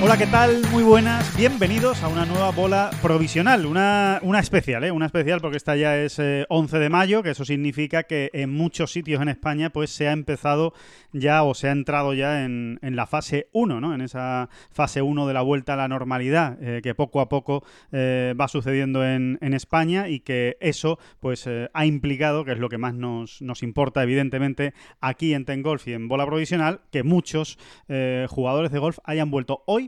Hola, ¿qué tal? Muy buenas. Bienvenidos a una nueva bola provisional, una, una especial, ¿eh? Una especial porque esta ya es eh, 11 de mayo, que eso significa que en muchos sitios en España pues se ha empezado ya o se ha entrado ya en, en la fase 1, ¿no? En esa fase 1 de la vuelta a la normalidad eh, que poco a poco eh, va sucediendo en, en España y que eso pues eh, ha implicado, que es lo que más nos, nos importa evidentemente aquí en Ten Golf y en bola provisional, que muchos jugadores de golf hayan vuelto hoy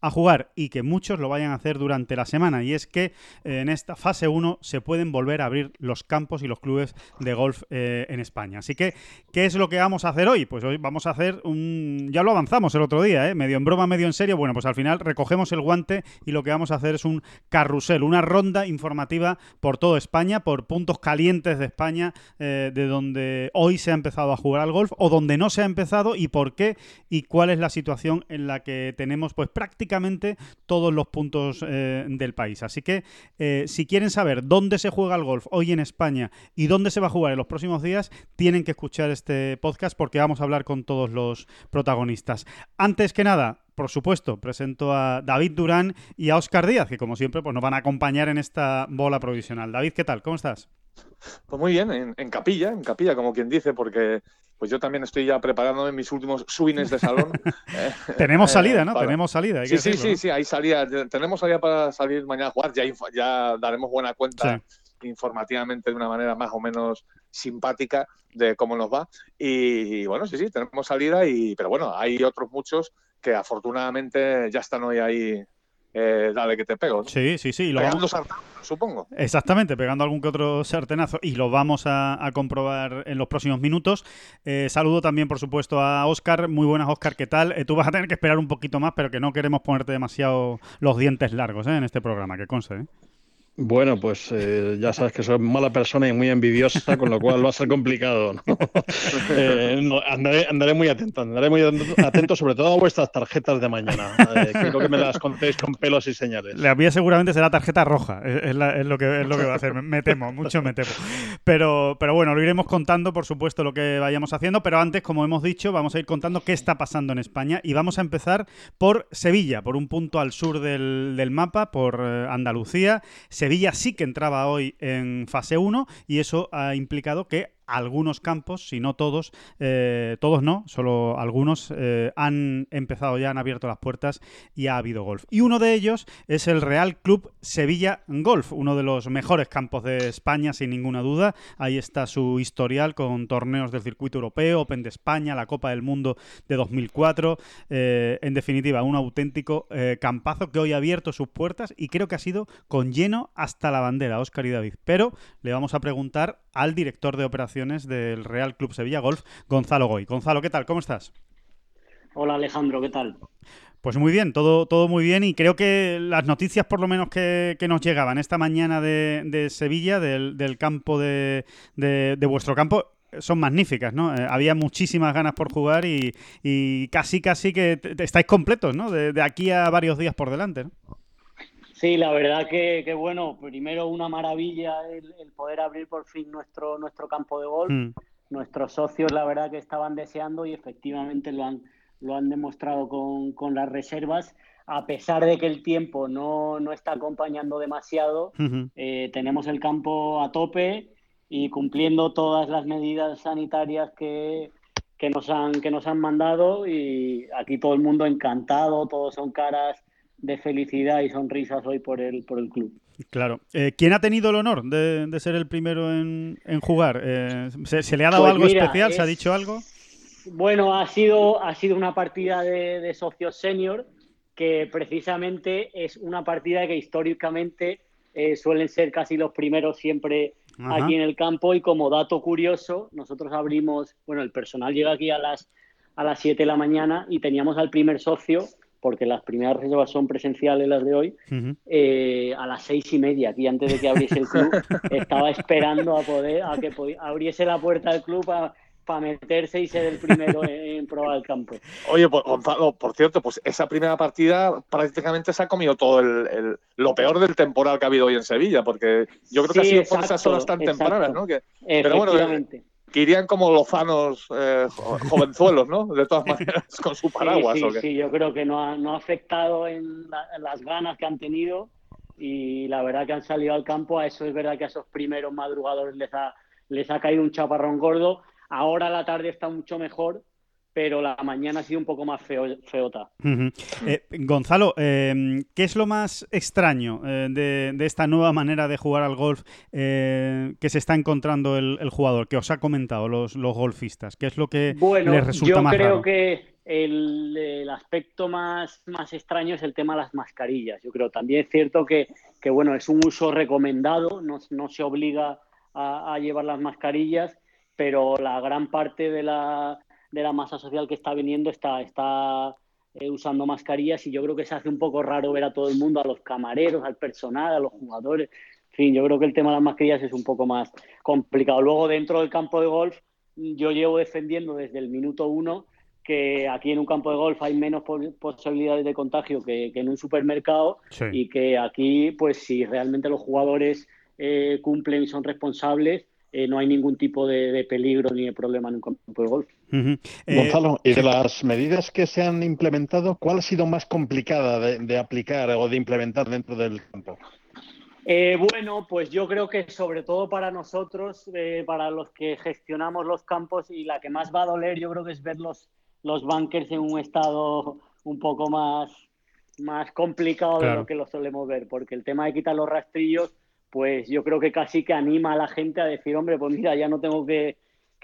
a jugar y que muchos lo vayan a hacer durante la semana. Y es que eh, en esta fase 1 se pueden volver a abrir los campos y los clubes de golf eh, en España. Así que, ¿qué es lo que vamos a hacer hoy? Pues hoy vamos a hacer un... Ya lo avanzamos el otro día, ¿eh? medio en broma, medio en serio. Bueno, pues al final recogemos el guante y lo que vamos a hacer es un carrusel, una ronda informativa por toda España, por puntos calientes de España, eh, de donde hoy se ha empezado a jugar al golf o donde no se ha empezado y por qué y cuál es la situación en la que tenemos pues prácticamente todos los puntos eh, del país. Así que eh, si quieren saber dónde se juega el golf hoy en España y dónde se va a jugar en los próximos días, tienen que escuchar este podcast porque vamos a hablar con todos los protagonistas. Antes que nada, por supuesto, presento a David Durán y a Oscar Díaz, que como siempre pues, nos van a acompañar en esta bola provisional. David, ¿qué tal? ¿Cómo estás? Pues muy bien, en, en capilla, en capilla, como quien dice, porque pues yo también estoy ya preparándome mis últimos swings de salón. eh, Tenemos salida, ¿no? para- Tenemos salida. hay Sí, que sí, decirlo, sí, ¿no? sí, hay salida. Tenemos salida para salir mañana a jugar. Ya, daremos buena cuenta informativamente de una manera más o menos simpática de cómo nos va. Y, bueno, sí, sí, tenemos salida, y, pero bueno, hay otros muchos que afortunadamente ya están hoy ahí. Eh, dale que te pego. ¿no? Sí, sí, sí. lo Pegando vamos- supongo. Exactamente, pegando algún que otro sartenazo y lo vamos a, a comprobar en los próximos minutos. Eh, saludo también, por supuesto, a Oscar. Muy buenas, Oscar, ¿qué tal? Eh, tú vas a tener que esperar un poquito más, pero que no queremos ponerte demasiado los dientes largos ¿eh? en este programa, que conste. Bueno, pues eh, ya sabes que soy mala persona y muy envidiosa, con lo cual va a ser complicado. ¿no? Eh, andaré, andaré muy atento, andaré muy atento sobre todo a vuestras tarjetas de mañana. Eh, quiero que me las contéis con pelos y señales. La mía seguramente será tarjeta roja, es, la- es lo, que, es lo que va a hacer, me, me temo, mucho me temo. Pero, pero bueno, lo iremos contando, por supuesto, lo que vayamos haciendo, pero antes, como hemos dicho, vamos a ir contando qué está pasando en España y vamos a empezar por Sevilla, por un punto al sur del, del mapa, por eh, Andalucía. Sevilla sí que entraba hoy en fase 1 y eso ha implicado que algunos campos, si no todos, eh, todos no, solo algunos, eh, han empezado ya, han abierto las puertas y ha habido golf. Y uno de ellos es el Real Club Sevilla Golf, uno de los mejores campos de España, sin ninguna duda. Ahí está su historial con torneos del circuito europeo, Open de España, la Copa del Mundo de 2004. Eh, en definitiva, un auténtico campazo que hoy ha abierto sus puertas y creo que ha sido con lleno hasta la bandera, Óscar y David. Pero le vamos a preguntar al director de operaciones del Real Club Sevilla Golf, Gonzalo Goy. Gonzalo, ¿qué tal? ¿Cómo estás? Hola Alejandro, ¿qué tal? Pues muy bien, todo, todo muy bien y creo que las noticias por lo menos que, que nos llegaban esta mañana de, de Sevilla, del, del campo de, de- de vuestro campo, son magníficas, ¿no? Eh, había muchísimas ganas por jugar y, y casi, casi que estáis completos, ¿no? De, de aquí a varios días por delante, ¿no? Sí, la verdad que, que bueno, primero una maravilla el, el poder abrir por fin nuestro, nuestro campo de golf. Mm. Nuestros socios, la verdad que estaban deseando y efectivamente lo han, lo han demostrado con, con las reservas. A pesar de que el tiempo no, no está acompañando demasiado, Ujú. eh, tenemos el campo a tope y cumpliendo todas las medidas sanitarias que, que, nos han, que nos han mandado y aquí todo el mundo encantado, todos son caras de felicidad y sonrisas hoy por el, por el club. Claro. Eh, ¿Quién ha tenido el honor de, de ser el primero en, en jugar? Eh, ¿se, se le ha dado Pues algo mira, especial? ¿Se ha dicho algo? Bueno, ha sido, ha sido una partida de, de socios senior que precisamente es una partida que históricamente eh, suelen ser casi los primeros siempre Ajá. aquí en el campo y como dato curioso, nosotros abrimos, bueno, el personal llega aquí a las a las 7 de la mañana y teníamos al primer socio, porque las primeras reservas son presenciales las de hoy, eh, a las seis y media, aquí antes de que abriese el club, estaba esperando a poder, a que abriese la puerta del club para para meterse y ser el primero en, probar el campo. Oye, pues, Gonzalo, por cierto, pues esa primera partida prácticamente se ha comido todo el, lo peor del temporal que ha habido hoy en Sevilla, porque yo creo que ha sido por esas horas tan tempranas, ¿no? pero bueno, que irían como lozanos eh, jovenzuelos, ¿no? De todas maneras, con su paraguas. Sí, ¿o qué? sí, yo creo que no ha, no ha afectado en, las ganas que han tenido y la verdad que han salido al campo, a eso es verdad que a esos primeros madrugadores les ha, les ha caído un chaparrón gordo Ahora la tarde está mucho mejor, pero la mañana ha sido un poco más feo, feota. Eh, Gonzalo, em, ¿qué es lo más extraño eh, de, esta nueva manera de jugar al golf eh, que se está encontrando el, jugador, que os ha comentado los, golfistas? ¿Qué es lo que les resulta más raro? Yo creo que el, aspecto más, más extraño es el tema de las mascarillas. Yo creo también es cierto que, bueno, es un uso recomendado, no, se obliga a llevar las mascarillas pero la gran parte de la, de la masa social que está viniendo está, está eh, usando mascarillas y yo creo que se hace un poco raro ver a todo el mundo, a los camareros, al personal, a los jugadores. En fin, yo creo que el tema de las mascarillas es un poco más complicado. Luego, dentro del campo de golf, yo llevo defendiendo desde el minuto uno que aquí en un campo de golf hay menos posibilidades de contagio que, en un supermercado y que aquí, pues si realmente los jugadores eh, cumplen y son responsables, eh, no hay ningún tipo de, peligro ni de problema en un campo de golf. Eh, Gonzalo, y de las medidas que se han implementado, ¿cuál ha sido más complicada de, aplicar o de implementar dentro del campo? Eh, bueno, pues yo creo que sobre todo para nosotros, para los que gestionamos los campos y la que más va a doler, yo creo que es ver los, los bunkers en un estado un poco más, más complicado de lo que lo solemos ver, porque el tema de quitar los rastrillos pues yo creo que casi que anima a la gente a decir, hombre, pues mira, ya no tengo que,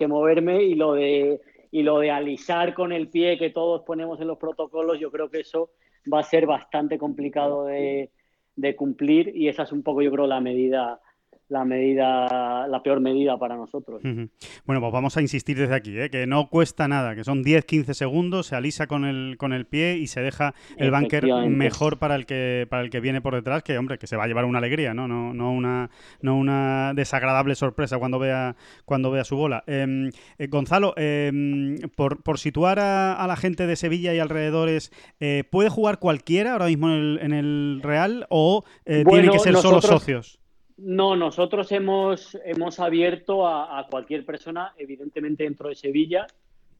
moverme y lo de y lo de alisar con el pie que todos ponemos en los protocolos, yo creo que eso va a ser bastante complicado de, de cumplir y esa es un poco, yo creo, la medida la medida, la peor medida para nosotros. Bueno, pues vamos a insistir desde aquí, ¿eh? que no cuesta nada, que son 10-15 segundos, se alisa con el, con el pie y se deja el bunker mejor para el que para el que viene por detrás, que hombre, que se va a llevar una alegría, ¿no? No, no una no una desagradable sorpresa cuando vea cuando vea su bola. Em, eh, Gonzalo, em, por, por, situar a, la gente de Sevilla y alrededores, eh, ¿puede jugar cualquiera ahora mismo en el, en el Real o tiene que ser solo socios? No, nosotros hemos, hemos abierto a, cualquier persona, evidentemente dentro de Sevilla,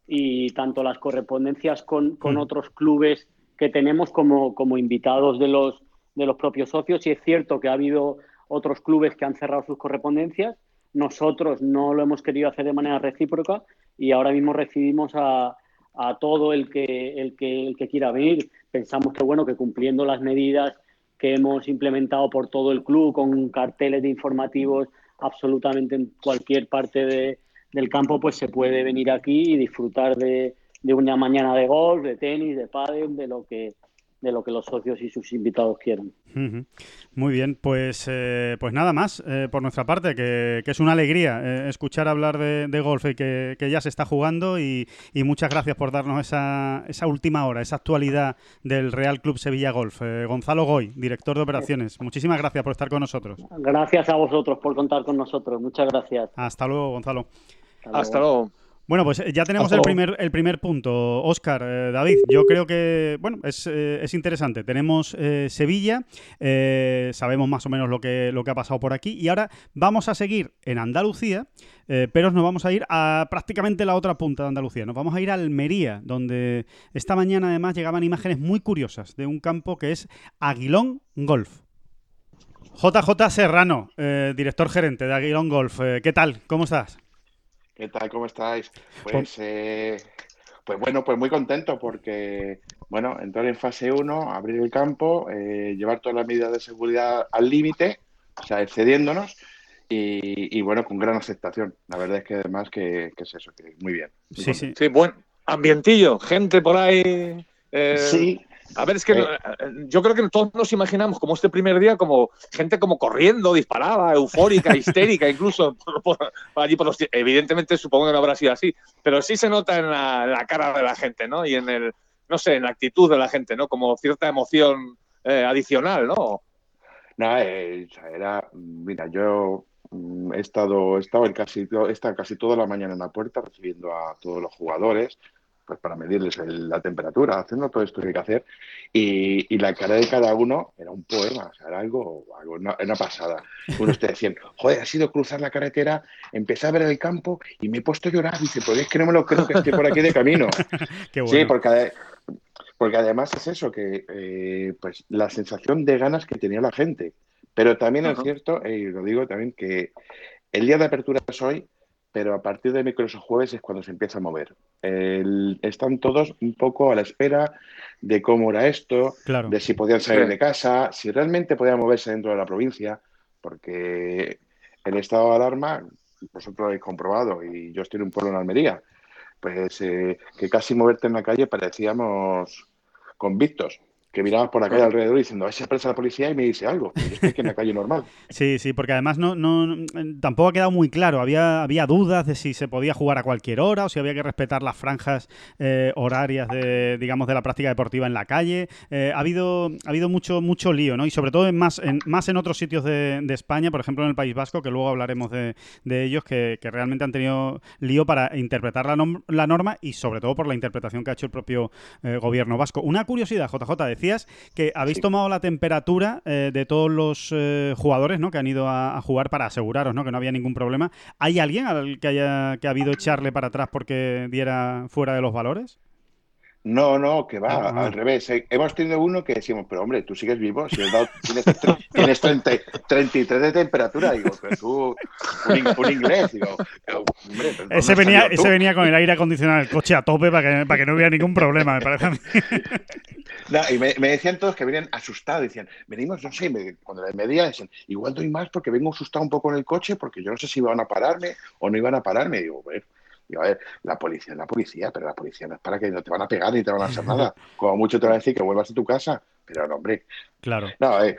y tanto las correspondencias con, con mm. otros clubes que tenemos como, como invitados de los, de los propios socios. Y es cierto que ha habido otros clubes que han cerrado sus correspondencias. Nosotros no lo hemos querido hacer de manera recíproca y ahora mismo recibimos a, a todo el que, el, que, el que quiera venir. Pensamos que, bueno, que cumpliendo las medidas que hemos implementado por todo el club con carteles de informativos absolutamente en cualquier parte de, del campo, pues se puede venir aquí y disfrutar de, de una mañana de golf, de tenis, de pádel, de lo que de lo que los socios y sus invitados quieran. Muy bien, pues, eh, pues nada más eh, por nuestra parte, que, es una alegría eh, escuchar hablar de, golf y que, ya se está jugando y, muchas gracias por darnos esa, esa, última hora, esa actualidad del Real Club Sevilla Golf. Gonzalo Goy, director de operaciones, muchísimas gracias por estar con nosotros. Gracias a vosotros por contar con nosotros, muchas gracias. Hasta luego, Gonzalo. Hasta luego. Bueno, pues eh, ya tenemos el primer, el primer punto. Oscar, eh, David, yo creo que, bueno, es, eh, es interesante. Tenemos Sevilla, sabemos más o menos lo que, lo que ha pasado por aquí y ahora vamos a seguir en Andalucía, pero nos vamos a ir a prácticamente la otra punta de Andalucía. Nos vamos a ir a Almería, donde esta mañana además llegaban imágenes muy curiosas de un campo que es Aguilón Golf. JJ Serrano, director gerente de Aguilón Golf. ¿Qué tal? ¿Cómo estás? ¿Qué tal? ¿Cómo estáis? Pues, eh, pues bueno, pues muy contento porque, bueno, entrar en fase 1, abrir el campo, eh, llevar todas las medidas de seguridad al límite, o sea, excediéndonos, y, bueno, con gran aceptación. La verdad es que además que, es eso, que muy bien. sí, sí. Sí, buen ambientillo, gente por ahí. Eh, sí, A ver, es que eh. Eh, yo creo que todos nos imaginamos como este primer día, como gente como corriendo, disparada, eufórica, histérica, incluso por, allí por los... Evidentemente supongo que no habrá sido así, pero sí se nota en la, cara de la gente, ¿no? Y en el, no sé, en la actitud de la gente, ¿no? Como cierta emoción eh, adicional, ¿no? Nada, era, mira, yo mm, he estado, he estado, casi, he estado casi toda la mañana en la puerta recibiendo a todos los jugadores, pues para medirles la temperatura, haciendo todo esto que hay que hacer. Y, la cara de cada uno era un poema, o sea, era algo, algo una, pasada. Uno te decían, joder, ha sido cruzar la carretera, empecé a ver el campo y me he puesto a llorar. Dice, pues es que no me lo creo que esté por aquí de camino. Sí, porque, porque además es eso, que eh, pues la sensación de ganas que tenía la gente. Pero también es cierto, y lo digo también, que el día de apertura es hoy, pero a partir de miércoles o jueves es cuando se empieza a mover. están todos un poco a la espera de cómo era esto, de si podían salir de casa, si realmente podían moverse dentro de la provincia, porque el estado de alarma, vosotros lo habéis comprobado, y yo estoy en un pueblo en Almería, pues eh, que casi moverte en la calle parecíamos convictos que mirabas por la calle alrededor diciendo, a ver si la policía y me dice algo. Yo estoy aquí en la calle normal. Sí, sí, porque además no, no, tampoco ha quedado muy claro. Había, había dudas de si se podía jugar a cualquier hora o si había que respetar las franjas eh, horarias de, digamos, de la práctica deportiva en la calle. Eh, ha habido, ha habido mucho, mucho lío, ¿no? Y sobre todo en más, en, más en otros sitios de, España, por ejemplo en el País Vasco, que luego hablaremos de, ellos, que, realmente han tenido lío para interpretar la, norma y sobre todo por la interpretación que ha hecho el propio eh, gobierno vasco. Una curiosidad, JJ, decía que habéis tomado la temperatura eh, de todos los eh, jugadores ¿no? que han ido a, jugar para aseguraros ¿no? que no había ningún problema. ¿Hay alguien al que haya que ha habido echarle para atrás porque diera fuera de los valores? No, no, que va, ah, ah. al revés. Eh, hemos tenido uno que decimos, pero hombre, tú sigues vivo, si tienes, 33 de temperatura, digo, pero tú, un, inglés, digo, hombre, ese, venía, ese venía con el aire acondicionado del coche a tope para que, para que no hubiera ningún problema, me parece a mí. No, y me, decían todos que venían asustados, decían, venimos, no sé, cuando les medía, decían, igual doy más porque vengo asustado un poco en el coche porque yo no sé si iban a pararme o no iban a pararme. digo, bueno, y a ver, la policía es la policía, pero la policía no es para que no te van a pegar ni te van a hacer nada. Como mucho te van a decir que vuelvas a tu casa, pero no, hombre. Claro. No, eh.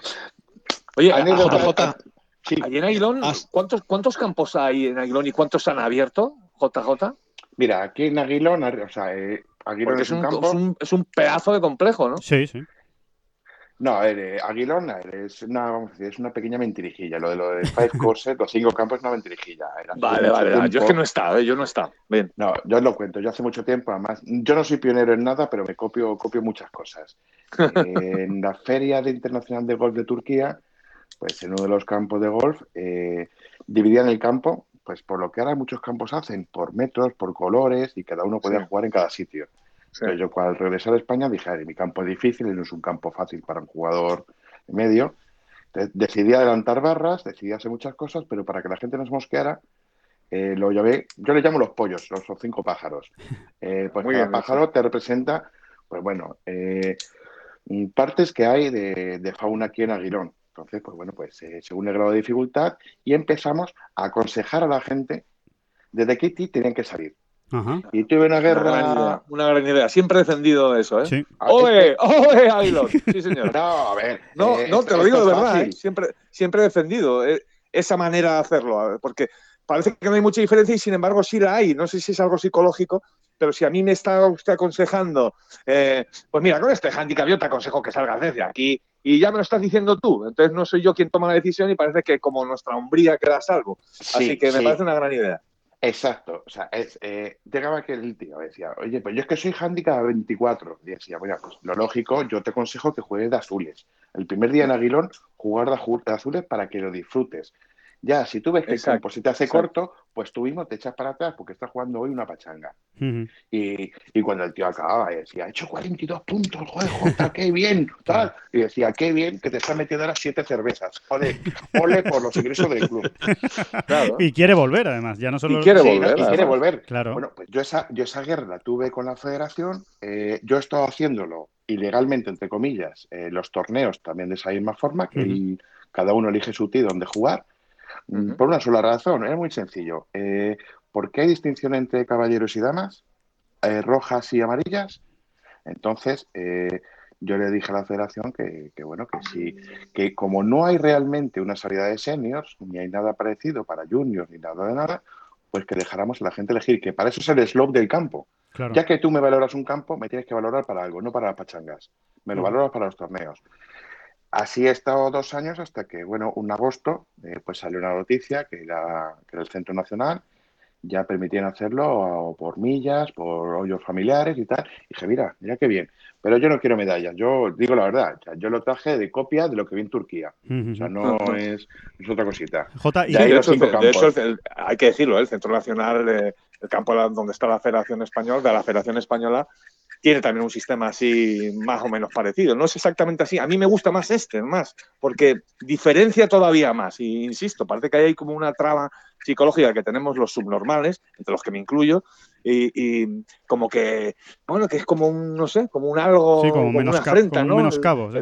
Oye, JJ, sí. en Aguilón, ¿cuántos, ¿cuántos campos hay en Aguilón y cuántos han abierto, JJ? Mira, aquí en Aguilón, o sea, eh, Aguilón es un, campo... es, un, es un pedazo de complejo, ¿no? Sí, sí. No, eh, Aguilón es una, vamos a decir, es una pequeña mentirijilla. Lo de lo de Five Courses, los cinco campos es una mentirijilla. vale, vale, yo es que no he estado, ¿eh? yo no he estado. Bien. No, yo os lo cuento, yo hace mucho tiempo, además, yo no soy pionero en nada, pero me copio, copio muchas cosas. en la Feria Internacional de Golf de Turquía, pues en uno de los campos de golf, eh, dividían el campo, pues por lo que ahora muchos campos hacen, por metros, por colores, y cada uno podía jugar en cada sitio. Pero yo al regresar a España dije, mi campo es difícil y no es un campo fácil para un jugador medio. decidí adelantar barras, decidí hacer muchas cosas, pero para que la gente no se mosqueara, eh, lo llamé, yo le llamo los pollos, los, cinco pájaros. Eh, pues cada pájaro te representa, pues bueno, eh, partes que hay de, fauna aquí en Aguilón. Entonces, pues bueno, pues según el grado de dificultad, y empezamos a aconsejar a la gente desde qué tienen que salir. Y tuve una guerra. Una gran, idea, Siempre he defendido eso, ¿eh? Sí. ¡Oye! ¡Oye, Ailon! Sí, señor. No, a ver. No, eh, no te lo digo de verdad. ¿eh? Siempre, siempre he defendido eh, esa manera de hacerlo. Porque parece que no hay mucha diferencia y sin embargo sí la hay. No sé si es algo psicológico, pero si a mí me está usted aconsejando, pues mira, con este handicap yo te aconsejo que salgas desde aquí y ya me lo estás diciendo tú. Entonces no soy yo quien toma la decisión y parece que como nuestra hombría queda salvo. Así que me parece una gran idea. Exacto, o sea, es, eh, llegaba que el tío decía, oye, pues yo es que soy handicap 24. Y decía, bueno, pues lo lógico, yo te aconsejo que juegues de azules. El primer día en Aguilón, jugar de azules para que lo disfrutes. Ya, si tú ves que el campo se te hace corto, pues tú mismo te echas para atrás porque estás jugando hoy una pachanga. y, y, cuando el tío acababa, decía, he hecho 42 puntos, joder, Jota, qué bien, tal. Y decía, qué bien que te estás metiendo las siete cervezas. Ole, ole por los ingresos del club. Y quiere volver, además, ya no solo... Y quiere volver. y quiere volver. Claro. Bueno, pues yo esa, yo esa guerra la tuve con la federación, eh, yo he estado haciéndolo ilegalmente, entre comillas, eh, los torneos también de esa misma forma, que cada uno elige su tío donde jugar por una sola razón, es muy sencillo. Eh, ¿Por qué hay distinción entre caballeros y damas? Eh, rojas y amarillas. Entonces, eh, yo le dije a la federación que, que, bueno, que sí, que como no hay realmente una salida de seniors, ni hay nada parecido para juniors, ni nada de nada, pues que dejáramos a la gente elegir, que para eso es el slope del campo. Ya que tú me valoras un campo, me tienes que valorar para algo, no para las pachangas. Me lo valoras para los torneos. Así he estado dos años hasta que, bueno, un agosto, eh, pues salió una noticia que era, que era el Centro Nacional ya permitían hacerlo por millas, por hoyos familiares y tal. Y dije, mira, mira qué bien. Pero yo no quiero medallas, yo digo la verdad, yo lo traje de copia de lo que vi en Turquía. O sea, no es, otra cosita. J, y de, eso, hay que decirlo, ¿eh? el Centro Nacional, el campo donde está la Federación Española, de la Federación Española, tiene también un sistema así más o menos parecido. No es exactamente así. A mí me gusta más este, más, porque diferencia todavía más. Y insisto, parece que hay como una traba psicológica que tenemos los subnormales, entre los que me incluyo, y, como que, bueno, que es como un, no sé, como un algo, sí, como, menos una afrenta, ¿no? Menos cabos,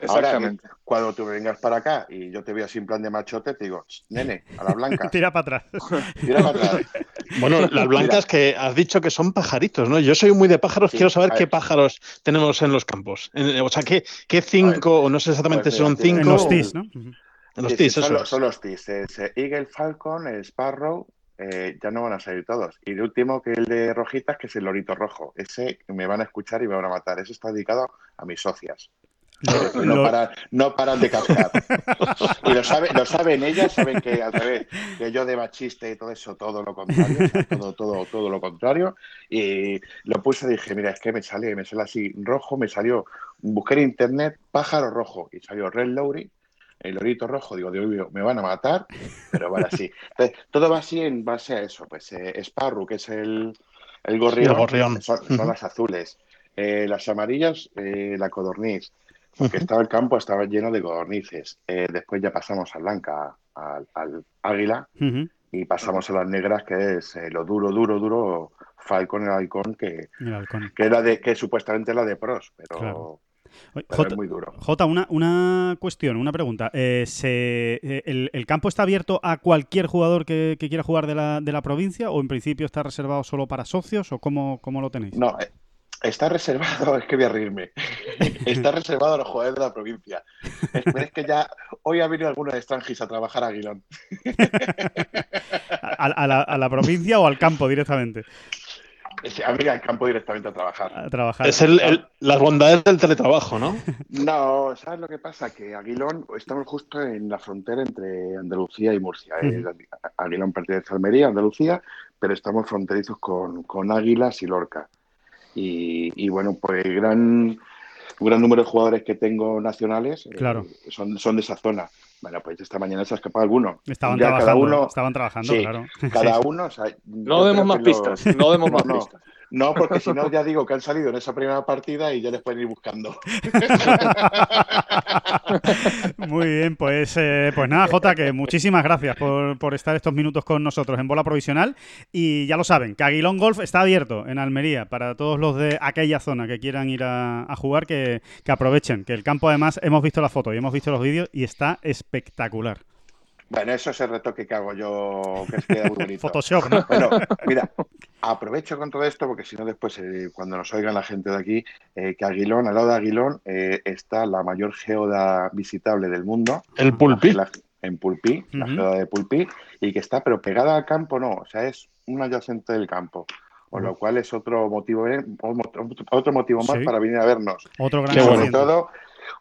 Exactamente. cuando tú vengas para acá y yo te veo así en plan de machote, te digo, nene, a la blanca. Tira para atrás. Tira para atrás. Bueno, las blancas que has dicho que son pajaritos, ¿no? Yo soy muy de pájaros, quiero saber qué pájaros tenemos en los campos. O sea, ¿qué, qué cinco, o no sé exactamente si son cinco. En los tis, ¿no? En los tis, eso. Son, los tis. Eagle, Falcon, Sparrow, eh, ya no van a salir todos. Y el último, que es el de rojitas, que es el lorito rojo. Ese me van a escuchar y me van a matar. Ese está dedicado a mis socias. No, paran, no paran de cascar. y lo, lo saben ellas, saben que al revés, que yo de machista y todo eso, todo lo contrario, todo, todo, todo lo contrario. Y lo puse y dije, mira, es que me sale, me sale así rojo, me salió, busqué en internet pájaro rojo y salió Red Lowry, el lorito rojo, digo, Dios me van a matar, pero bueno, así. Entonces, todo va así en base a eso, pues eh, Sparrow, que es el, el gorrión, Son, las azules. Eh, las amarillas, eh, la codorniz porque estaba el campo, estaba lleno de codornices. Eh, después ya pasamos a blanca, al, águila, y pasamos a las negras, que es eh, lo duro, duro, duro, Falcon, el halcón, que, que era de, que supuestamente era de pros, pero... es muy duro. Jota, una, una cuestión, una pregunta. Eh, el, campo está abierto a cualquier jugador que, quiera jugar de la, de la, provincia o en principio está reservado solo para socios o cómo, cómo lo tenéis? No, Está reservado, es que voy a reírme. Está reservado a los jugadores de la provincia. Es, que ya hoy ha venido alguno de extranjis a trabajar a Aguilón. ¿A, la, provincia o al campo directamente? A mí al campo directamente a trabajar. trabajar. Es las bondades del teletrabajo, ¿no? No, ¿sabes lo que pasa? Que Aguilón, estamos justo en la frontera entre Andalucía y Murcia. ¿eh? Aguilón pertenece a Almería, Andalucía, pero estamos fronterizos con, con Águilas y Lorca. Y, bueno, pues gran, un gran número de jugadores que tengo nacionales eh, claro. son, son de esa zona. Bueno, pues esta mañana se ha escapado alguno. Estaban trabajando, cada uno, estaban trabajando, claro. Cada uno. no demos más pistas, no demos más pistas. No, porque si no, ya digo que han salido en esa primera partida y ya les pueden ir buscando. Muy bien, pues, eh, pues nada, Jota, que muchísimas gracias por, estar estos minutos con nosotros en Bola Provisional. Y ya lo saben, que Aguilón Golf está abierto en Almería para todos los de aquella zona que quieran ir a, jugar, que, que aprovechen, que el campo además hemos visto la foto y hemos visto los vídeos y está espectacular. Bueno, eso es el retoque que hago yo, que queda muy bonito. Photoshop, ¿no? Bueno, mira, aprovecho con todo esto porque si no después, eh, cuando nos oigan la gente de aquí, eh, que Aguilón, al lado de Aguilón, eh, está la mayor geoda visitable del mundo. El Pulpí. en Pulpí, la geoda de Pulpí, y que está, pero pegada al campo no, o sea, es un adyacente del campo. Con lo cual es otro motivo, otro motivo más para venir a vernos. Otro gran sobre todo,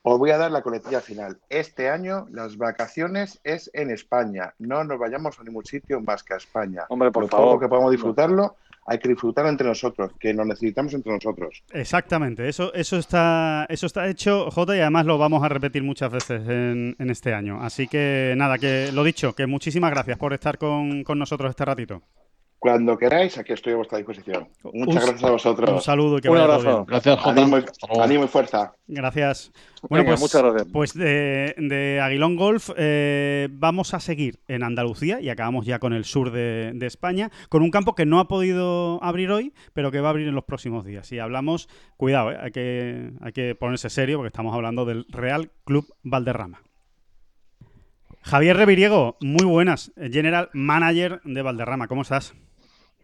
os voy a dar la coletilla final. Este año las vacaciones es en España. No nos vayamos a ningún sitio más que a España. Hombre, por favor. que podamos disfrutarlo, hay que disfrutarlo entre nosotros, que nos necesitamos entre nosotros. Exactamente, eso, eso, está, eso está hecho, Jota, y además lo vamos a repetir muchas veces en, este año. Así que nada, que lo dicho, que muchísimas gracias por estar con, con nosotros este ratito. Cuando queráis, aquí estoy a vuestra disposición. Muchas gracias a vosotros. Un saludo y que un abrazo. Gracias, Jota. Animo, y fuerza. Gracias. Bueno, pues, muchas gracias. Pues de, Aguilón Golf eh, vamos a seguir en Andalucía y acabamos ya con el sur de, España, con un campo que no ha podido abrir hoy, pero que va a abrir en los próximos días. Y hablamos, cuidado, eh, hay, que, hay que ponerse serio porque estamos hablando del Real Club Valderrama. Javier Reviriego, muy buenas, General Manager de Valderrama, ¿cómo estás?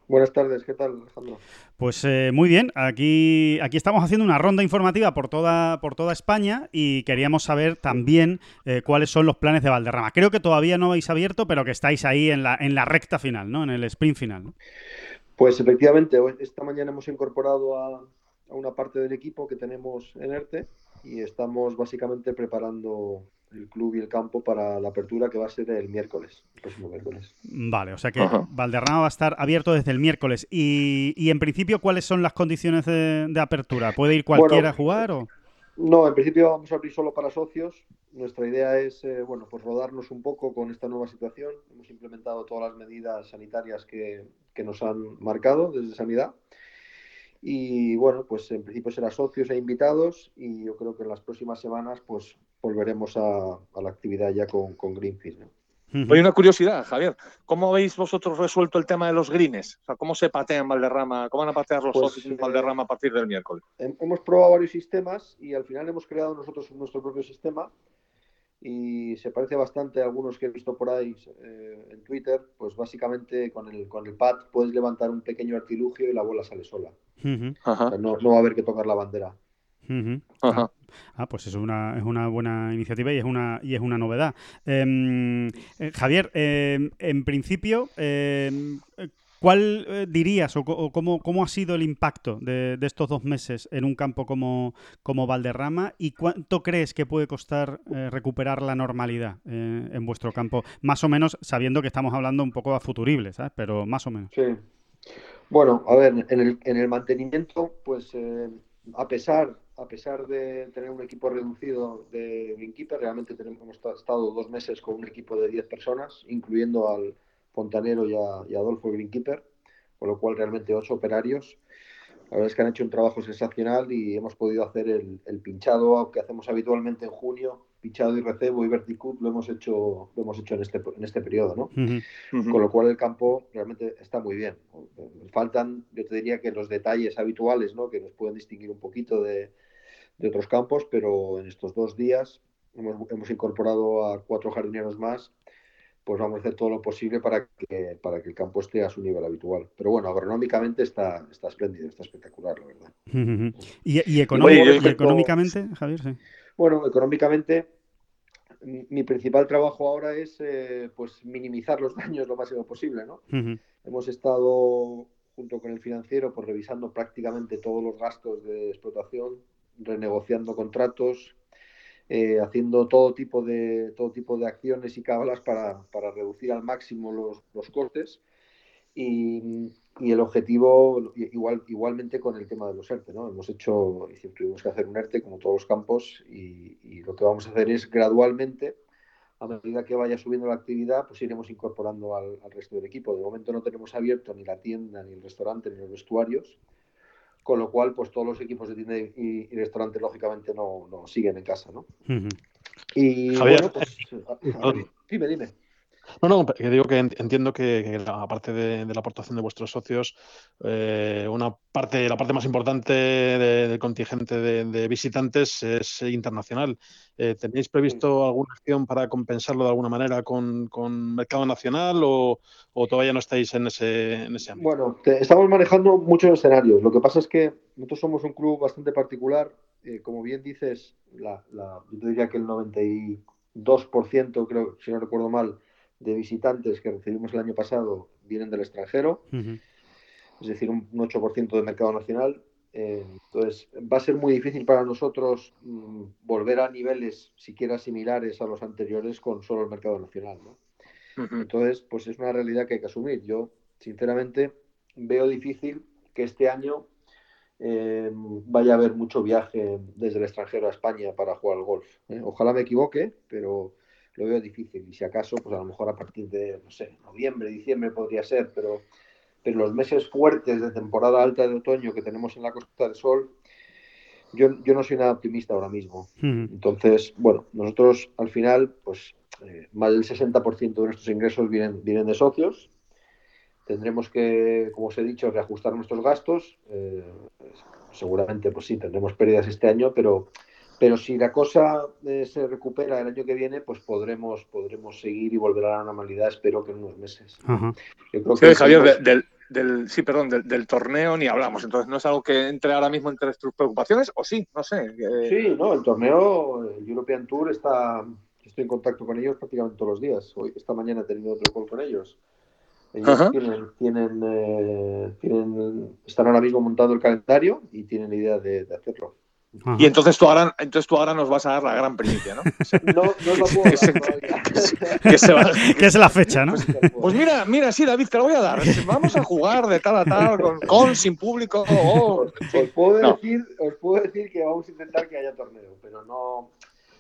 Buenas tardes, ¿qué tal, Alejandro? Pues eh, muy bien, aquí, aquí estamos haciendo una ronda informativa por toda, por toda España y queríamos saber también eh, cuáles son los planes de Valderrama. Creo que todavía no habéis abierto, pero que estáis ahí en la, en la recta final, ¿no? En el sprint final. Pues efectivamente, esta mañana hemos incorporado a, a una parte del equipo que tenemos en ERTE y estamos básicamente preparando el club y el campo para la apertura que va a ser el miércoles, el próximo miércoles. Vale, o sea que Valderrama va a estar abierto desde el miércoles. Y, y en principio, ¿cuáles son las condiciones de, apertura? ¿Puede ir cualquiera a jugar o...? No, en principio vamos a abrir solo para socios. Nuestra idea es, eh, bueno, pues rodarnos un poco con esta nueva situación. Hemos implementado todas las medidas sanitarias que, que nos han marcado desde Sanidad. Y bueno, pues en principio será socios e invitados y yo creo que en las próximas semanas pues volveremos a, la actividad ya con, con Greenfield. ¿no? Hay una curiosidad, Javier. ¿Cómo habéis vosotros resuelto el tema de los greens? O sea, ¿Cómo se patea en Valderrama? ¿Cómo van a patear los pues, socios en Valderrama a partir del miércoles? Hemos probado varios sistemas y al final hemos creado nosotros nuestro propio sistema y se parece bastante a algunos que he visto por ahí eh, en Twitter, pues básicamente con el, con el pad puedes levantar un pequeño artilugio y la bola sale sola. no, va a haber que tocar la bandera. Ah, pues es una, es una buena iniciativa y es una, y es una novedad. Em, eh, Javier, em, en principio, em, ¿Cuál eh, dirías o, cómo, cómo, ha sido el impacto de, estos dos meses en un campo como, como Valderrama y cuánto crees que puede costar eh, recuperar la normalidad eh, en vuestro campo? Más o menos sabiendo que estamos hablando un poco a futuribles, ¿sabes? pero más o menos. Sí. Bueno, a ver, en el, en el mantenimiento, pues a pesar a pesar de tener un equipo reducido de Greenkeeper, realmente tenemos, hemos estado dos meses con un equipo de 10 personas, incluyendo al, Fontanero y, Adolfo Greenkeeper, con lo cual realmente ocho operarios. La verdad es que han hecho un trabajo sensacional y hemos podido hacer el, pinchado que hacemos habitualmente en junio, pinchado y recebo y verticut lo hemos hecho, lo hemos hecho en este, en este periodo, ¿no? Con lo cual el campo realmente está muy bien. Faltan, yo te diría que los detalles habituales, ¿no? Que nos pueden distinguir un poquito de, de otros campos, pero en estos dos días hemos, hemos incorporado a cuatro jardineros más pues vamos a hacer todo lo posible para que, para que el campo esté a su nivel habitual. Pero bueno, agronómicamente está, está espléndido, está espectacular, la verdad. ¿Y, económicamente, Javier? Bueno, económicamente, mi principal trabajo ahora es eh, pues minimizar los daños lo máximo posible. ¿no? Hemos estado, junto con el financiero, pues revisando prácticamente todos los gastos de explotación, renegociando contratos, eh, haciendo todo tipo de todo tipo de acciones y cábalas para, para reducir al máximo los, los costes y, y, el objetivo igual igualmente con el tema de los ERTE no hemos hecho tuvimos que hacer un ERTE como todos los campos y, y, lo que vamos a hacer es gradualmente a medida que vaya subiendo la actividad pues iremos incorporando al, al resto del equipo. De momento no tenemos abierto ni la tienda ni el restaurante ni los vestuarios con lo cual pues todos los equipos de tienda y, restaurante lógicamente no, no, siguen en casa, ¿no? Y Javier, pues, dime, dime. No, no, que digo que entiendo que, aparte de, la aportación de vuestros socios, eh, una parte, la parte más importante del contingente de, visitantes es internacional. Eh, ¿Tenéis previsto alguna acción para compensarlo de alguna manera con, mercado nacional o, todavía no estáis en ese, en ese ámbito? Bueno, estamos manejando muchos escenarios. Lo que pasa es que nosotros somos un club bastante particular. Eh, como bien dices, la, yo diría que el 92%, creo, si no recuerdo mal, de visitantes que recibimos el año pasado vienen del extranjero, es decir, un, 8% de mercado nacional. Eh, entonces, va a ser muy difícil para nosotros mm, volver a niveles siquiera similares a los anteriores con solo el mercado nacional. ¿no? Entonces, pues es una realidad que hay que asumir. Yo, sinceramente, veo difícil que este año eh, vaya a haber mucho viaje desde el extranjero a España para jugar al golf. ¿eh? Ojalá me equivoque, pero lo veo difícil. Y si acaso, pues a lo mejor a partir de, no sé, noviembre, diciembre podría ser, pero, pero los meses fuertes de temporada alta de otoño que tenemos en la Costa del Sol, yo, yo no soy nada optimista ahora mismo. Entonces, bueno, nosotros al final, pues eh, más del 60% de nuestros ingresos vienen, vienen de socios. Tendremos que, como os he dicho, reajustar nuestros gastos. Eh, seguramente, pues sí, tendremos pérdidas este año, pero pero si la cosa eh, se recupera el año que viene, pues podremos, podremos seguir y volver a la normalidad, espero que en unos meses. Yo creo que Javier, del, del, sí, perdón, del, torneo ni hablamos. Entonces, ¿no es algo que entre ahora mismo entre tus preocupaciones? ¿O sí? No sé. Sí, no, el torneo, el European Tour está. Estoy en contacto con ellos prácticamente todos los días. Hoy, esta mañana he tenido otro call con ellos. Ellos tienen, tienen, eh, tienen, están ahora mismo montando el calendario y tienen idea de hacerlo. Y entonces tú, ahora, entonces tú ahora nos vas a dar la gran primicia, ¿no? No, no lo puedo dar que, es la fecha, ¿no? Pues mira, mira, sí, David, te lo voy a dar. Vamos a jugar de tal a tal, con, sin público. os, puedo decir, os puedo decir que vamos a intentar que haya torneo, pero no,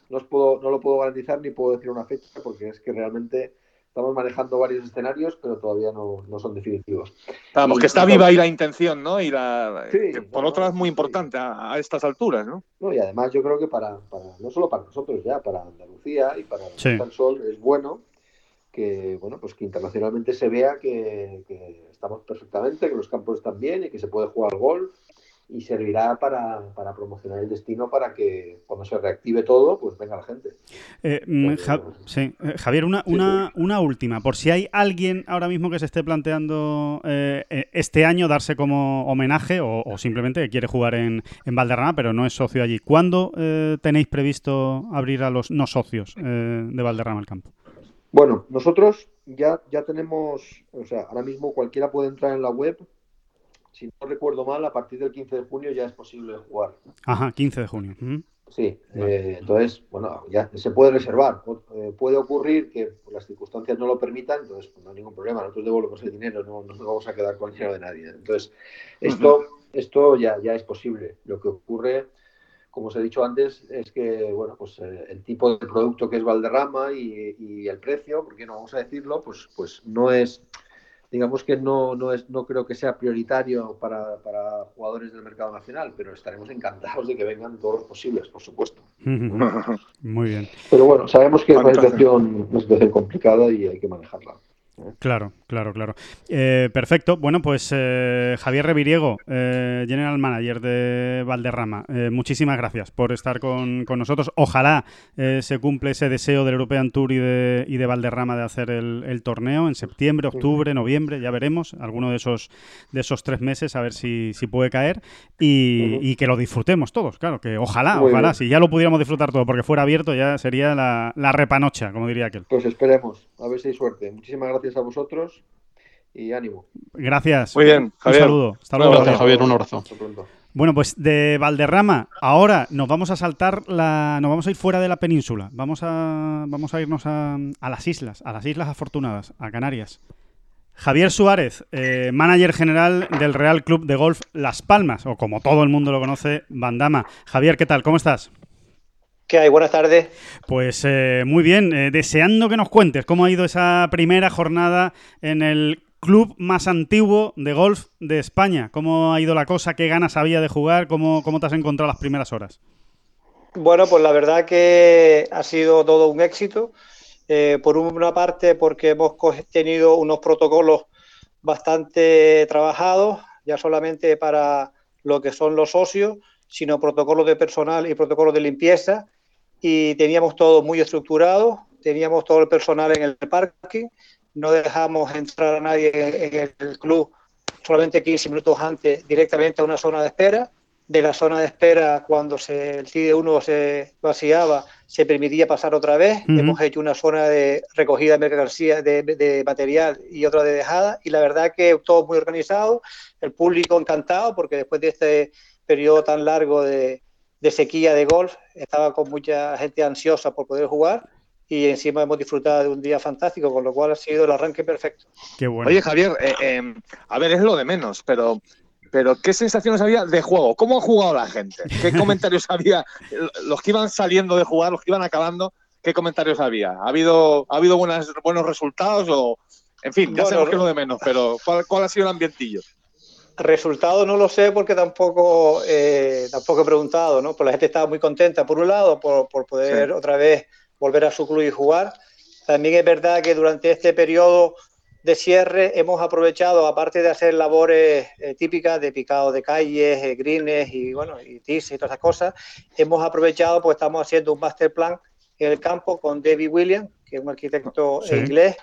no, os puedo, no lo puedo garantizar ni puedo decir una fecha porque es que realmente Estamos manejando varios escenarios, pero todavía no, son definitivos. Vamos, que está viva ahí la intención, ¿no? Y la, por otra es muy importante a, estas alturas, ¿no? ¿no? Y además yo creo que para, no solo para nosotros ya, para Andalucía y para el Sol es bueno que, bueno, pues que internacionalmente se vea que, que, estamos perfectamente, que los campos están bien y que se puede jugar al golf y servirá para, promocionar el destino para que cuando se reactive todo, pues venga la gente. Eh, mm, sí. Eh, Javier, una, una, una, última. Por si hay alguien ahora mismo que se esté planteando eh, este año darse como homenaje o, simplemente quiere jugar en, en, Valderrama, pero no es socio allí. ¿Cuándo tenéis previsto abrir a los no socios de Valderrama el campo? Bueno, nosotros ya, ya tenemos, o sea, ahora mismo cualquiera puede entrar en la web si no recuerdo mal, a partir del 15 de junio ya es posible jugar. Ajá, 15 de junio. Sí, eh, entonces, bueno, ya se puede reservar. Eh, puede ocurrir que las circunstancias no lo permitan, entonces pues, no hay ningún problema. Nosotros devolvemos el dinero, no, nos vamos a quedar con el dinero de nadie. Entonces, esto, esto ya, ya es posible. Lo que ocurre, como os he dicho antes, es que, bueno, pues eh, el tipo de producto que es Valderrama y, y, el precio, porque no vamos a decirlo, pues, pues no es digamos que no, no, es, no creo que sea prioritario para, para, jugadores del mercado nacional, pero estaremos encantados de que vengan todos los posibles, por supuesto. Muy bien. Pero bueno, sabemos que es una situación, una situación complicada y hay que manejarla. Claro, claro, claro. Eh, perfecto. Bueno, pues eh, Javier Reviriego, eh, General Manager de Valderrama, muchísimas gracias por estar con, nosotros. Ojalá se cumple ese deseo del European Tour y de, y de Valderrama de hacer el, torneo en septiembre, octubre, noviembre, ya veremos, alguno de esos, de esos tres meses, a ver si, si puede caer y, que lo disfrutemos todos, claro, que ojalá, ojalá, si ya lo pudiéramos disfrutar todo porque fuera abierto ya sería la, la repanocha, como diría aquel. Pues esperemos, a ver si hay suerte. Muchísimas gracias a vosotros y ánimo. Gracias. Muy bien, Javier. Un saludo. Hasta luego. Gracias, Javier. Un abrazo. Bueno, pues de Valderrama, ahora nos vamos a saltar la. Nos vamos a ir fuera de la península. Vamos a. Vamos a irnos a, las islas, a las islas afortunadas, a Canarias. Javier Suárez, eh, manager general del Real Club de Golf Las Palmas, o como todo el mundo lo conoce, Bandama. Javier, ¿qué tal? ¿Cómo estás? ¿Qué hay? Buenas tardes. Pues eh, muy bien, eh, deseando que nos cuentes cómo ha ido esa primera jornada en el club más antiguo de golf de España. ¿Cómo ha ido la cosa? ¿Qué ganas había de jugar? ¿Cómo, cómo te has encontrado las primeras horas? Bueno, pues la verdad que ha sido todo un éxito. Eh, por una parte, porque hemos tenido unos protocolos bastante trabajados, ya solamente para lo que son los socios, sino protocolos de personal y protocolos de limpieza y teníamos todo muy estructurado, teníamos todo el personal en el parking, no dejamos entrar a nadie en el club solamente 15 minutos antes directamente a una zona de espera. De la zona de espera, cuando se, el TID1 se vaciaba, se permitía pasar otra vez. Hemos hecho una zona de recogida de mercancía, de, de, material y otra de dejada. Y la verdad que todo muy organizado, el público encantado, porque después de este periodo tan largo de, de sequía de golf, estaba con mucha gente ansiosa por poder jugar y encima hemos disfrutado de un día fantástico, con lo cual ha sido el arranque perfecto. Qué bueno. Oye, Javier, eh, em, a ver, es lo de menos, pero, pero ¿qué sensaciones había de juego? ¿Cómo ha jugado la gente? ¿Qué comentarios había? Los que iban saliendo de jugar, los que iban acabando, ¿qué comentarios había? ¿Ha habido, ha habido buenas, buenos resultados o...? En fin, ya sabemos que es lo de menos, pero ¿cuál, ¿cuál ha sido el ambientillo? Resultado no lo sé porque tampoco, eh, tampoco he preguntado, ¿no? Pues la gente estaba muy contenta, por un lado, por, poder otra vez volver a su club y jugar. También es verdad que durante este periodo de cierre hemos aprovechado, aparte de hacer labores eh, típicas de picado de calles, eh, greens y bueno, y tis y todas esas cosas, hemos aprovechado, pues estamos haciendo un master plan en el campo con David Williams, que es un arquitecto inglés,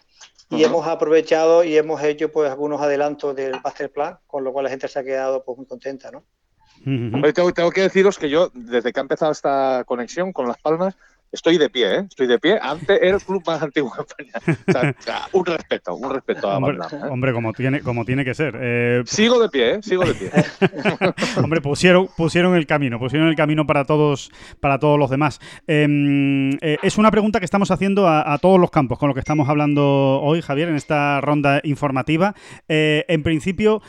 y hemos aprovechado y hemos hecho pues algunos adelantos del master plan, con lo cual la gente se ha quedado pues muy contenta, ¿no? tengo, tengo, que deciros que yo, desde que ha empezado esta conexión con Las Palmas, estoy de pie, ¿eh? Estoy de pie ante el club más antiguo de España. O sea, un respeto, un respeto a Hombre, ¿eh? hombre como, tiene, como tiene que ser. Eh, sigo de pie, ¿eh? Sigo de pie. hombre, pusieron, pusieron el camino, pusieron el camino para todos, para todos los demás. Em, eh, es una pregunta que estamos haciendo a, a, todos los campos con lo que estamos hablando hoy, Javier, en esta ronda informativa. En principio,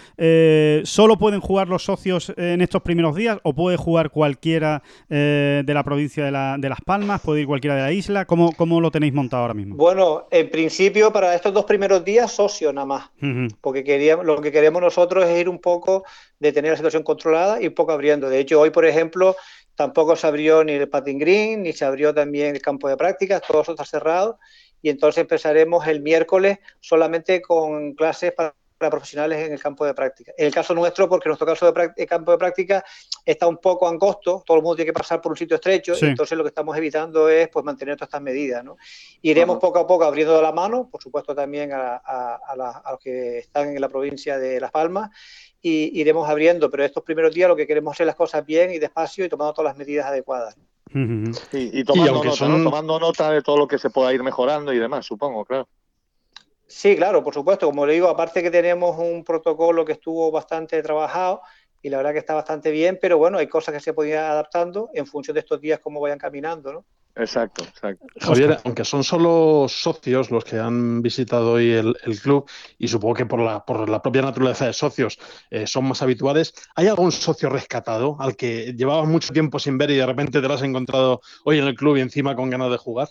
¿solo pueden jugar los socios en estos primeros días o puede jugar cualquiera de la provincia de, la, de Las Palmas? Puede ir cualquiera de la isla? ¿Cómo, ¿Cómo, lo tenéis montado ahora mismo? Bueno, en principio para estos dos primeros días socio nada más, uh -huh. porque queríamos, lo que queremos nosotros es ir un poco de tener la situación controlada y un poco abriendo. De hecho, hoy, por ejemplo, tampoco se abrió ni el patin green, ni se abrió también el campo de prácticas, todo eso está cerrado y entonces empezaremos el miércoles solamente con clases para para profesionales en el campo de práctica. En el caso nuestro, porque nuestro caso de, campo de práctica está un poco angosto, todo el mundo tiene que pasar por un sitio estrecho, sí. entonces lo que estamos evitando es pues, mantener todas estas medidas. ¿no? Iremos poco a poco abriendo la mano, por supuesto también a, a, a, la, a, los que están en la provincia de Las Palmas, y iremos abriendo, pero estos primeros días lo que queremos es hacer las cosas bien y despacio y tomando todas las medidas adecuadas. Uh -huh. y, y, tomando, y nota, son... ¿no? tomando nota de todo lo que se pueda ir mejorando y demás, supongo, claro. Sí, claro, por supuesto. Como le digo, aparte que tenemos un protocolo que estuvo bastante trabajado y la verdad que está bastante bien, pero bueno, hay cosas que se pueden ir adaptando en función de estos días cómo vayan caminando, ¿no? Exacto, exacto. Javier, aunque son solo socios los que han visitado hoy el, el club y supongo que por la, por la propia naturaleza de socios eh, son más habituales, ¿hay algún socio rescatado al que llevabas mucho tiempo sin ver y de repente te lo has encontrado hoy en el club y encima con ganas de jugar?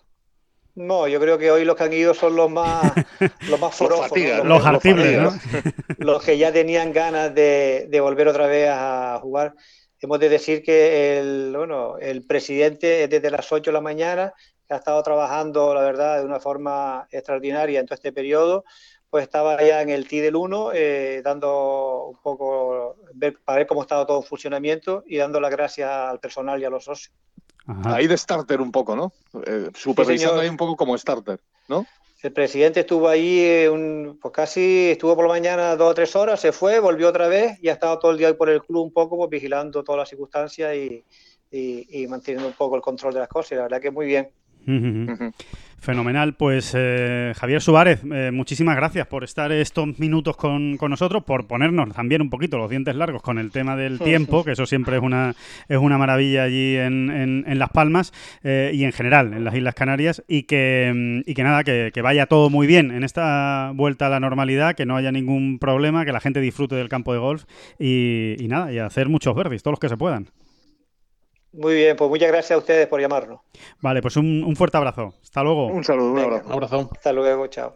No, yo creo que hoy los que han ido son los más los más forofos, los, los, artibles, ¿no? los que ya tenían ganas de, de, volver otra vez a jugar. Hemos de decir que el, bueno, el presidente desde las 8 de la mañana, que ha estado trabajando, la verdad, de una forma extraordinaria en todo este periodo, pues estaba ya en el TI del 1, eh, dando un poco, ver, para ver cómo estaba todo en funcionamiento y dando las gracias al personal y a los socios. Ajá. Ahí de starter un poco, ¿no? Eh, supervisando sí, ahí un poco como starter, ¿no? El presidente estuvo ahí, eh, un, pues casi estuvo por la mañana dos o tres horas, se fue, volvió otra vez y ha estado todo el día hoy por el club un poco, pues vigilando todas las circunstancias y, y, y manteniendo un poco el control de las cosas. Y la verdad que muy bien. Uh -huh. Fenomenal. Pues eh, Javier Suárez, eh, muchísimas gracias por estar estos minutos con, con, nosotros, por ponernos también un poquito los dientes largos con el tema del tiempo, que eso siempre es una, es una maravilla allí en, en, en Las Palmas eh, y en general en las Islas Canarias y que, y que nada, que, que, vaya todo muy bien en esta vuelta a la normalidad, que no haya ningún problema, que la gente disfrute del campo de golf y, y nada, y hacer muchos verdes, todos los que se puedan. Muy bien, pues muchas gracias a ustedes por llamarnos. Vale, pues un, un fuerte abrazo. Hasta luego. Un saludo, un abrazo. Un abrazo. Hasta luego, chao.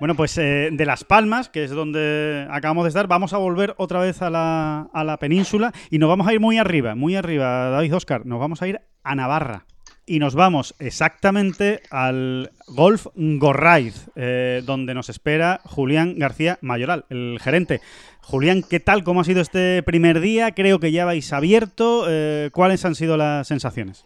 Bueno, pues eh, de Las Palmas, que es donde acabamos de estar, vamos a volver otra vez a la, a la península y nos vamos a ir muy arriba, muy arriba, David Oscar, nos vamos a ir a Navarra. Y nos vamos exactamente al Golf Gorraiz, eh, donde nos espera Julián García Mayoral, el gerente. Julián, ¿qué tal? ¿Cómo ha sido este primer día? Creo que ya vais abierto. Eh, ¿Cuáles han sido las sensaciones?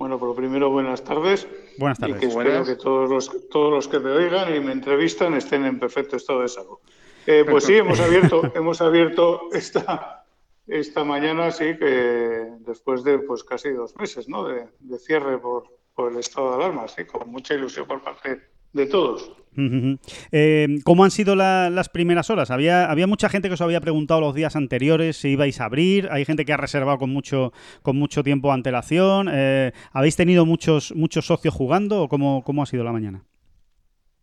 Bueno, por lo primero, buenas tardes. Buenas tardes. Y que espero que todos los, todos los que me oigan y me entrevistan estén en perfecto estado de salud. Eh, pues sí, hemos abierto, hemos abierto esta, esta mañana, sí, que después de pues casi dos meses ¿no? de, de cierre por, por, el estado de alarma, sí, con mucha ilusión por parte de todos. Uh -huh. eh, ¿Cómo han sido la, las primeras horas? ¿Había, había mucha gente que os había preguntado los días anteriores si ibais a abrir. Hay gente que ha reservado con mucho, con mucho tiempo antelación. Eh, ¿Habéis tenido muchos, muchos socios jugando o cómo, cómo ha sido la mañana?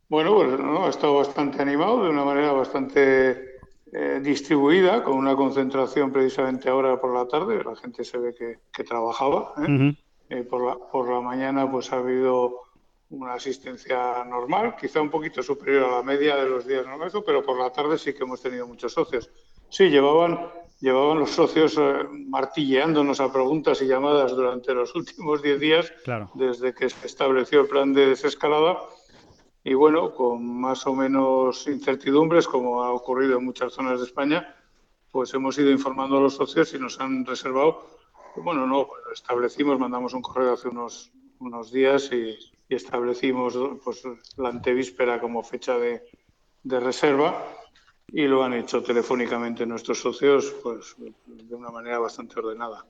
Bueno, pues no, ha estado bastante animado, de una manera bastante eh, distribuida, con una concentración precisamente ahora por la tarde. La gente se ve que, que trabajaba. ¿eh? Uh -huh. por, la, por la mañana pues ha habido una asistencia normal, quizá un poquito superior a la media de los días normales, pero por la tarde sí que hemos tenido muchos socios. Sí, llevaban, llevaban los socios eh, martilleándonos a preguntas y llamadas durante los últimos 10 días, claro. desde que se estableció el plan de desescalada. Y bueno, con más o menos incertidumbres, como ha ocurrido en muchas zonas de España, pues hemos ido informando a los socios y nos han reservado. Bueno, no, establecimos, mandamos un correo hace unos, unos días y y establecimos pues, la antevíspera como fecha de, de reserva y lo han hecho telefónicamente nuestros socios pues de una manera bastante ordenada.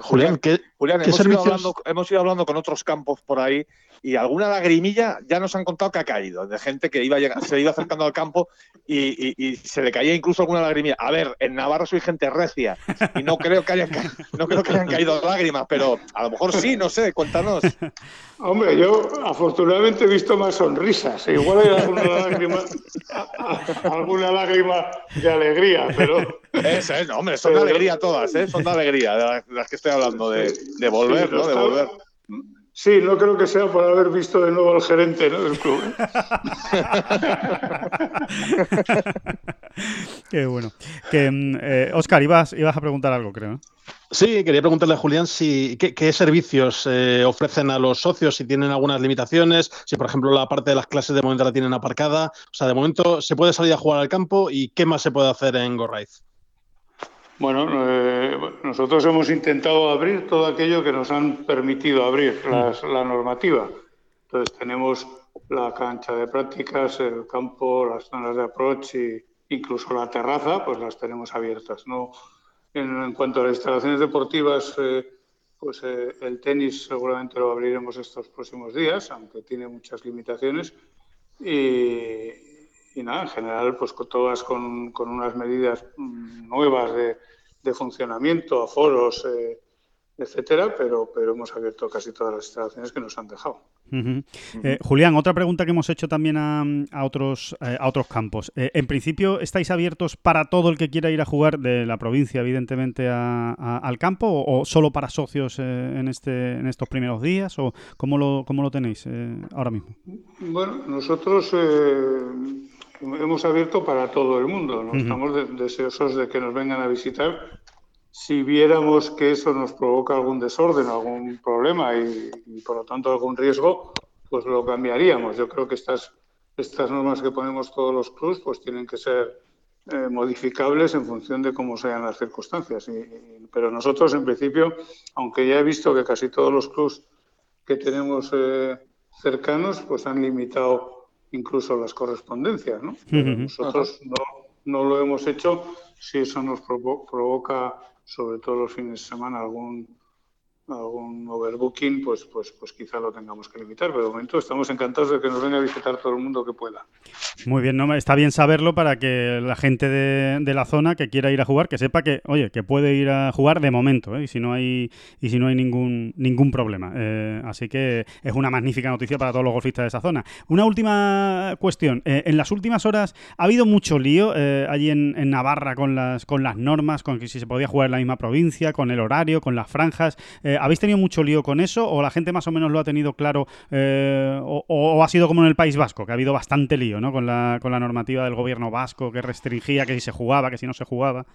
Julián, ¿qué, hemos, ido hablando, hemos, ido hablando, con otros campos por ahí y alguna lagrimilla ya nos han contado que ha caído, de gente que iba se iba acercando al campo y, se le caía incluso alguna lagrimilla. A ver, en Navarra soy gente recia y no creo que hayan, no creo que hayan caído lágrimas, pero a lo mejor sí, no sé, cuéntanos. Hombre, yo afortunadamente he visto más sonrisas, igual hay alguna lágrima, alguna lágrima de alegría, pero... Es, no, hombre, son de alegría todas, ¿eh? son de alegría, de las que estoy hablando, de, de volver, ¿no? De volver. Sí, no creo que sea por haber visto de nuevo al gerente del club. ¿eh? Qué bueno. Que, Oscar, mm, eh, ibas, ibas a preguntar algo, creo. Sí, quería preguntarle a Julián si qué, servicios eh, ofrecen a los socios, si tienen algunas limitaciones, si por ejemplo la parte de las clases de momento la tienen aparcada. O sea, de momento se puede salir a jugar al campo y qué más se puede hacer en Gorraiz. Bueno, eh, nosotros hemos intentado abrir todo aquello que nos han permitido abrir mm. la normativa. Entonces tenemos la cancha de prácticas, el campo, las zonas de approach e incluso la terraza, pues las tenemos abiertas. No, en, cuanto a las instalaciones deportivas, eh, pues eh, el tenis seguramente lo abriremos estos próximos días, aunque tiene muchas limitaciones. Y, y nada, en general, pues todas con, con unas medidas mm, nuevas de, de funcionamiento, aforos, eh, etcétera, pero, pero hemos abierto casi todas las instalaciones que nos han dejado. Eh, Julián, otra pregunta que hemos hecho también a, a otros, eh, a otros campos. en principio, ¿estáis abiertos para todo el que quiera ir a jugar de la provincia, evidentemente, al campo o, solo para socios en, este, en estos primeros días? ¿O cómo lo, cómo lo tenéis ahora mismo? Bueno, nosotros hemos abierto para todo el mundo. ¿no? Estamos deseosos de que nos vengan a visitar. Si viéramos que eso nos provoca algún desorden, algún problema y, por lo tanto algún riesgo, pues lo cambiaríamos. Yo creo que estas, estas normas que ponemos todos los clubs pues tienen que ser eh, modificables en función de cómo sean las circunstancias. pero nosotros, en principio, aunque ya he visto que casi todos los clubs que tenemos eh, cercanos pues han limitado incluso las correspondencias, ¿no? nosotros no, no, lo hemos hecho si eso nos provoca, sobre todo los fines de semana, algún algún overbooking, pues, pues, pues quizá lo tengamos que limitar. Pero de momento estamos encantados de que nos venga a visitar todo el mundo que pueda. Muy bien, ¿no? está bien saberlo para que la gente de, la zona que quiera ir a jugar, que sepa que, oye, que puede ir a jugar de momento, ¿eh? y si no hay, y si no hay ningún, ningún problema. Eh, así que es una magnífica noticia para todos los golfistas de esa zona. Una última cuestión. Eh, en las últimas horas ha habido mucho lío allí en, en, Navarra con las, con las normas, con que si se podía jugar en la misma provincia, con el horario, con las franjas. ¿Habéis tenido mucho lío con eso o la gente más o menos lo ha tenido claro eh, o, ha sido como en el País Vasco, que ha habido bastante lío ¿no? con, la, con la normativa del gobierno vasco que restringía que si se jugaba, que si no se jugaba?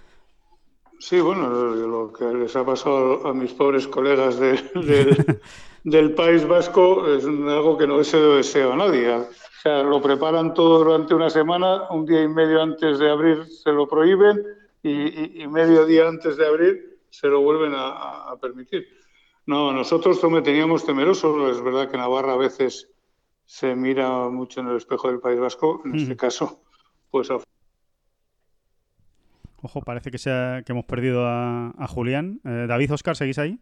Sí, bueno, lo, que les ha pasado a mis pobres colegas del País Vasco es algo que no se deseo a nadie. O sea, lo preparan todo durante una semana, un día y medio antes de abrir se lo prohíben y, medio día antes de abrir se lo vuelven a permitir. No, nosotros me teníamos temerosos. Es verdad que Navarra a veces se mira mucho en el espejo del País Vasco. En este caso, pues. Ojo, parece que, que hemos perdido a, Julián. Eh, David, Oscar, ¿seguís ahí?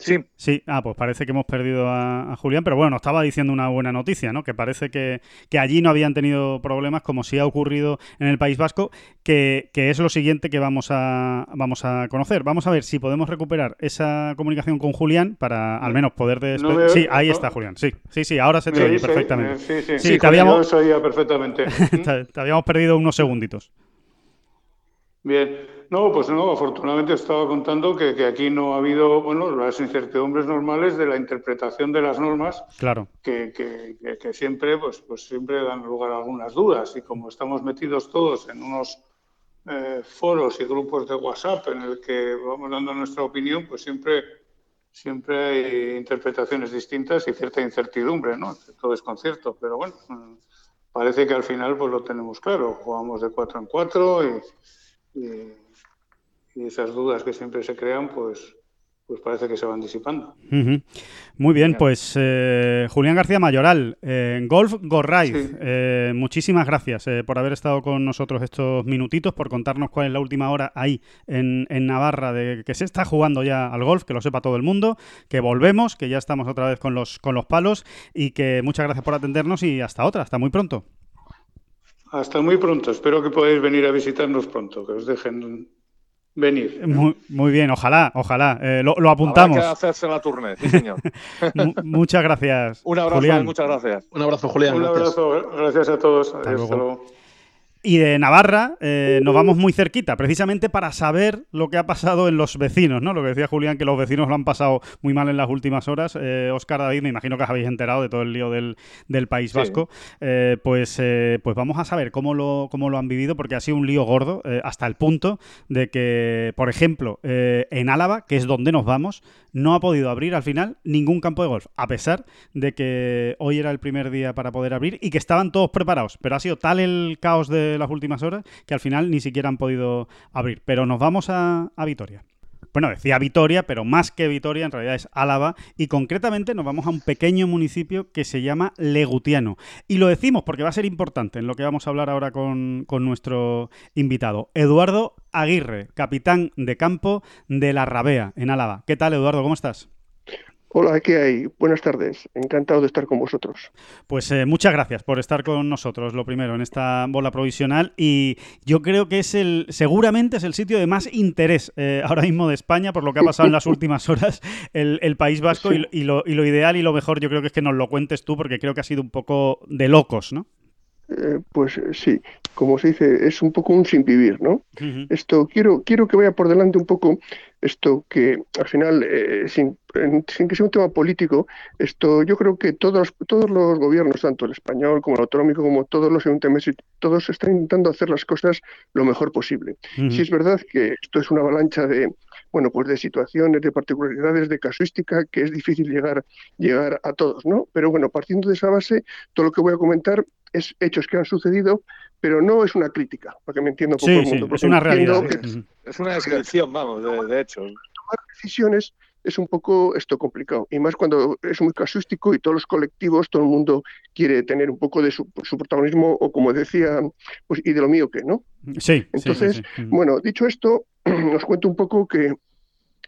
Sí. Sí, ah, pues parece que hemos perdido a, Julián, pero bueno, nos estaba diciendo una buena noticia, ¿no? Que parece que, allí no habían tenido problemas, como sí ha ocurrido en el País Vasco, que, es lo siguiente que vamos a, vamos a conocer. Vamos a ver si podemos recuperar esa comunicación con Julián para al menos poder... sí, ahí está Julián, sí, sí, sí, ahora se te oye perfectamente. Sí, sí, sí, te habíamos... perfectamente. te habíamos perdido unos segunditos. Bien. No, pues no, afortunadamente estaba contando que, aquí no ha habido, bueno, las incertidumbres normales de la interpretación de las normas, claro. que, que, siempre, pues, pues siempre dan lugar a algunas dudas. Y como estamos metidos todos en unos eh, foros y grupos de WhatsApp en el que vamos dando nuestra opinión, pues siempre, siempre hay interpretaciones distintas y cierta incertidumbre, ¿no? Todo es concierto, pero bueno, mm, parece que al final pues lo tenemos claro. Jugamos de cuatro en cuatro y y esas dudas que siempre se crean, pues, pues parece que se van disipando. Muy bien, pues eh, Julián García Mayoral, eh, Golf Gorraiz, eh, muchísimas gracias por haber estado con nosotros estos minutitos, por contarnos cuál es la última hora ahí en, en, Navarra de que se está jugando ya al golf, que lo sepa todo el mundo, que volvemos, que ya estamos otra vez con los, con los palos y que muchas gracias por atendernos y hasta otra, hasta muy pronto. Hasta muy pronto, espero que podáis venir a visitarnos pronto, que os dejen venir. Muy, bien, ojalá, ojalá. Eh, lo, apuntamos. Habrá que hacerse la turné, sí, señor. muchas gracias. Un abrazo, muchas gracias. Un abrazo, Julián. Un abrazo, gracias a todos. Adiós, hasta luego. Y de Navarra eh, nos vamos muy cerquita, precisamente para saber lo que ha pasado en los vecinos, ¿no? Lo que decía Julián, que los vecinos lo han pasado muy mal en las últimas horas. Oscar eh, David, me imagino que os habéis enterado de todo el lío del, País Vasco. Eh, pues, pues vamos a saber cómo lo, cómo lo han vivido, porque ha sido un lío gordo, hasta el punto de que, por ejemplo, en Álava, que es donde nos vamos, no ha podido abrir al final ningún campo de golf, a pesar de que hoy era el primer día para poder abrir y que estaban todos preparados. Pero ha sido tal el caos de las últimas horas que al final ni siquiera han podido abrir. Pero nos vamos a, Vitoria bueno, decía Vitoria, pero más que Vitoria, en realidad es Álava, y concretamente nos vamos a un pequeño municipio que se llama Legutiano. Y lo decimos porque va a ser importante en lo que vamos a hablar ahora con, con nuestro invitado, Eduardo Aguirre, capitán de campo de la Rabea, en Álava. ¿Qué tal, Eduardo? ¿Cómo estás? Hola, ¿qué hay? Buenas tardes. Encantado de estar con vosotros. Pues eh, muchas gracias por estar con nosotros, lo primero, en esta bola provisional. Y yo creo que es el, seguramente es el sitio de más interés eh, ahora mismo de España, por lo que ha pasado en las últimas horas, el, País Vasco. Y, lo, y lo ideal y lo mejor yo creo que es que nos lo cuentes tú, porque creo que ha sido un poco de locos, ¿no? Eh, pues sí, como se dice, es un poco un sin vivir, ¿no? Esto quiero, quiero que vaya por delante un poco esto que al final, eh, sin, sin, que sea un tema político, esto yo creo que todos, todos los gobiernos, tanto el español como el autonómico, como todos los ayuntamientos, todos están intentando hacer las cosas lo mejor posible. Si es verdad que esto es una avalancha de, bueno, pues de situaciones, de particularidades, de casuística, que es difícil llegar, llegar a todos, ¿no? Pero bueno, partiendo de esa base, todo lo que voy a comentar es hechos que han sucedido, pero no es una crítica, para que me entienda un poco el mundo. es una realidad. Es, una descripción, vamos, de, hecho. Tomar decisiones es un poco esto complicado, y más cuando es muy casuístico y todos los colectivos, todo el mundo quiere tener un poco de su, protagonismo, o como decía, pues, y de lo mío que, ¿no? Sí. Entonces, bueno, dicho esto, os cuento un poco que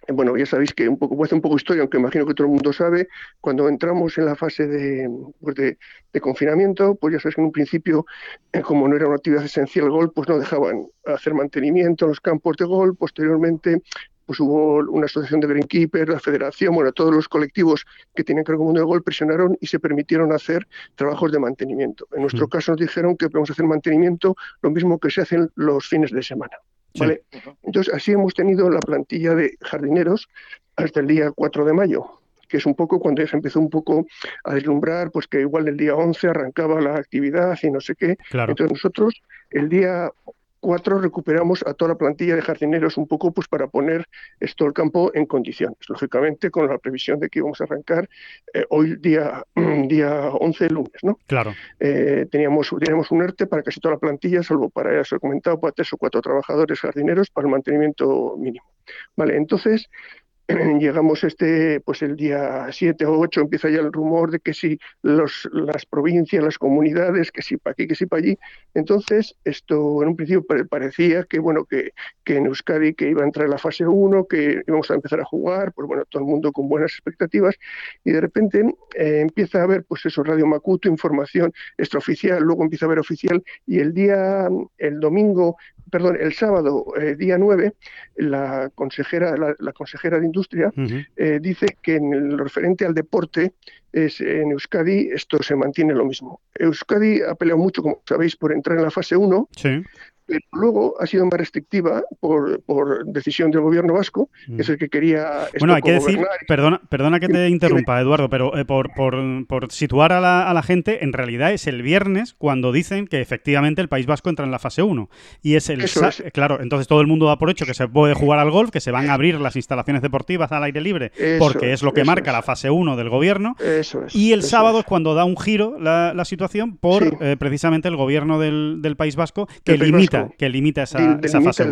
bueno, ya sabéis que un poco, voy a hacer un poco historia, aunque imagino que todo el mundo sabe, cuando entramos en la fase de, pues de, confinamiento, pues ya sabéis que en un principio, eh, como no era una actividad esencial el gol, pues no dejaban hacer mantenimiento en los campos de gol, posteriormente pues hubo una asociación de greenkeepers, la federación, bueno, todos los colectivos que tenían cargo mundo de gol presionaron y se permitieron hacer trabajos de mantenimiento. En nuestro caso nos dijeron que podemos hacer mantenimiento lo mismo que se hacen los fines de semana. ¿Vale? Entonces, así hemos tenido la plantilla de jardineros hasta el día 4 de mayo, que es un poco cuando ya se empezó un poco a deslumbrar, pues que igual el día 11 arrancaba la actividad y no sé qué. Entonces nosotros el día cuatro recuperamos a toda la plantilla de jardineros un poco pues para poner esto el campo en condiciones, lógicamente con la previsión de que íbamos a arrancar eh, hoy día, día 11 lunes, ¿no? Claro. Eh, teníamos, teníamos un ERTE para casi toda la plantilla, salvo para, eso he comentado, para tres o cuatro trabajadores jardineros para el mantenimiento mínimo. Vale, entonces llegamos este, pues el día 7 o 8 empieza ya el rumor de que si las provincias, las comunidades, que si para aquí, que si para allí. Entonces, esto en un principio parecía que, bueno, que, que en Euskadi que iba a entrar en la fase 1, que íbamos a empezar a jugar, pues bueno, todo el mundo con buenas expectativas, y de repente eh, empieza a haber, pues eso, Radio Macuto, información extraoficial, luego empieza a haber oficial, y el día, el domingo perdón, el sábado, eh, día 9, la consejera, la, consejera de Industria eh, dice que en lo referente al deporte es, en Euskadi esto se mantiene lo mismo. Euskadi ha peleado mucho, como sabéis, por entrar en la fase 1. Sí pero luego ha sido más restrictiva por, por decisión del gobierno vasco, que es el que quería... Bueno, hay que decir, perdona, perdona que te interrumpa, Eduardo, pero eh, por, por, por, situar a la, a la, gente, en realidad es el viernes cuando dicen que efectivamente el País Vasco entra en la fase 1. Y es el... Claro, entonces todo el mundo da por hecho que se puede jugar al golf, que se van a abrir las instalaciones deportivas al aire libre, porque es lo que marca la fase 1 del gobierno. Eso y el sábado es. cuando da un giro la, la situación por eh, precisamente el gobierno del, del País Vasco, que limita que limita esa, fase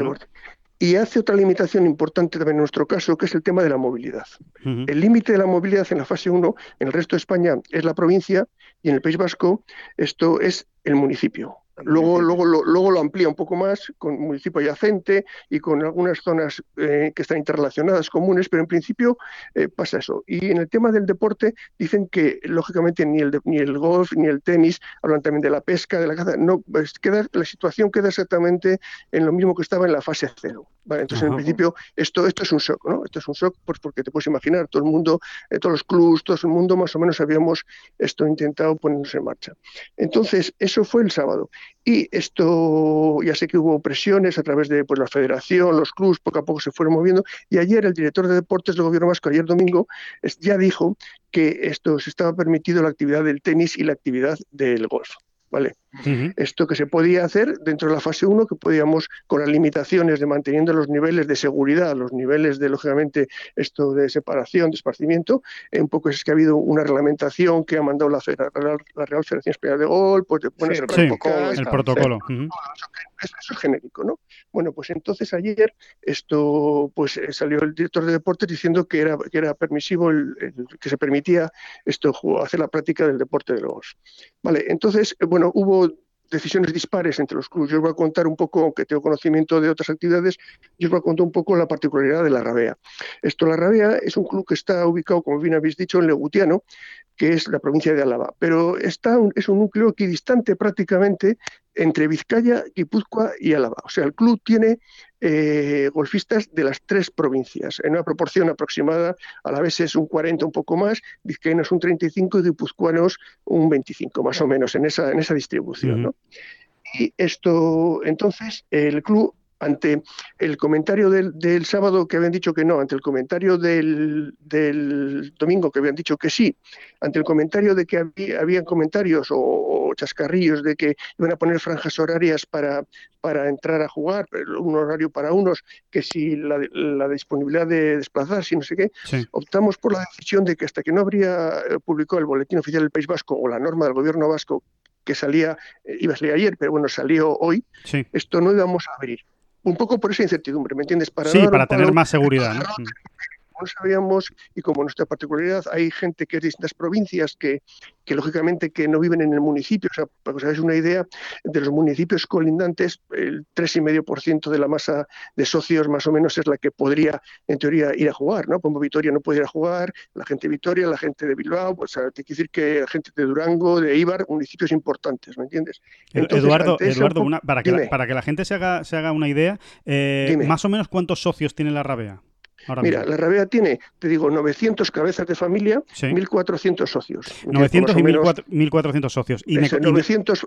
y hace otra limitación importante también en nuestro caso, que es el tema de la movilidad. El límite de la movilidad en la fase 1, en el resto de España, es la provincia y en el País Vasco esto es el municipio. Luego, luego, lo, luego lo amplía un poco más con municipio adyacente y con algunas zonas eh, que están interrelacionadas, comunes, pero en principio eh, pasa eso. Y en el tema del deporte dicen que, lógicamente, ni el, ni el golf ni el tenis, hablan también de la pesca, de la caza, no, pues, queda, la situación queda exactamente en lo mismo que estaba en la fase cero. Entonces, en principio, esto, esto es un shock, ¿no? Esto es un shock pues, porque te puedes imaginar, todo el mundo, eh, todos los clubs, todo el mundo más o menos habíamos esto intentado ponernos en marcha. Entonces, eso fue el sábado. Y esto, ya sé que hubo presiones a través de pues, la federación, los clubes, poco a poco se fueron moviendo. Y ayer el director de deportes del gobierno vasco, ayer domingo, ya dijo que esto se estaba permitido la actividad del tenis y la actividad del golf. ¿vale? Esto que se podía hacer dentro de la fase 1, que podíamos, con las limitaciones de manteniendo los niveles de seguridad, los niveles de, lógicamente, esto de separación, de esparcimiento, un poco es que ha habido una reglamentación que ha mandado la, la Real Federación Española de Gol, pues de ponerse el, protocolo. Eso, es genérico, ¿no? Bueno, pues entonces ayer esto, pues eh, salió el director de deportes diciendo que era, que era permisivo, el, que se permitía esto, hacer la práctica del deporte de los. Vale, entonces, bueno, bueno, hubo decisiones dispares entre los clubes. Yo os voy a contar un poco, aunque tengo conocimiento de otras actividades, yo os voy a contar un poco la particularidad de la Rabea. Esto, la Rabea es un club que está ubicado, como bien habéis dicho, en Legutiano, que es la provincia de Álava, pero está es un núcleo equidistante prácticamente entre Vizcaya, Guipúzcoa y Álava. O sea, el club tiene eh, golfistas de las tres provincias, en una proporción aproximada, a la vez es un 40, un poco más, vizcaínos un 35 y guipuzcoanos un 25, más o menos, en esa, en esa distribución. Y esto, entonces, el club ante el comentario del, del, sábado que habían dicho que no, ante el comentario del, del, domingo que habían dicho que sí, ante el comentario de que había, habían comentarios o, chascarrillos de que iban a poner franjas horarias para, para entrar a jugar, un horario para unos, que si la, la disponibilidad de desplazarse y no sé qué, optamos por la decisión de que hasta que no habría eh, publicado el Boletín Oficial del País Vasco o la norma del Gobierno Vasco que salía, eh, iba a salir ayer, pero bueno, salió hoy, esto no íbamos a abrir un poco por esa incertidumbre, ¿me entiendes? Para sí, para tener más seguridad. ¿no? No sabíamos, y como nuestra particularidad, hay gente que es de distintas provincias que, que lógicamente que no viven en el municipio, o sea, para que os hagáis una idea, de los municipios colindantes, el 3,5% de la masa de socios más o menos es la que podría, en teoría, ir a jugar, ¿no? Como Vitoria no puede ir a jugar, la gente de Vitoria, la gente de Bilbao, pues, o sea, te quiero decir que la gente de Durango, de Ibar, municipios importantes, ¿me entiendes? Eduardo, Eduardo para, que la, para que la gente se haga, se haga una idea, eh, más o menos cuántos socios tiene la Rabea. Mira, la Rabea tiene, te digo, 900 cabezas de familia, 1.400 socios. 900 y 1.400 socios. Y 900...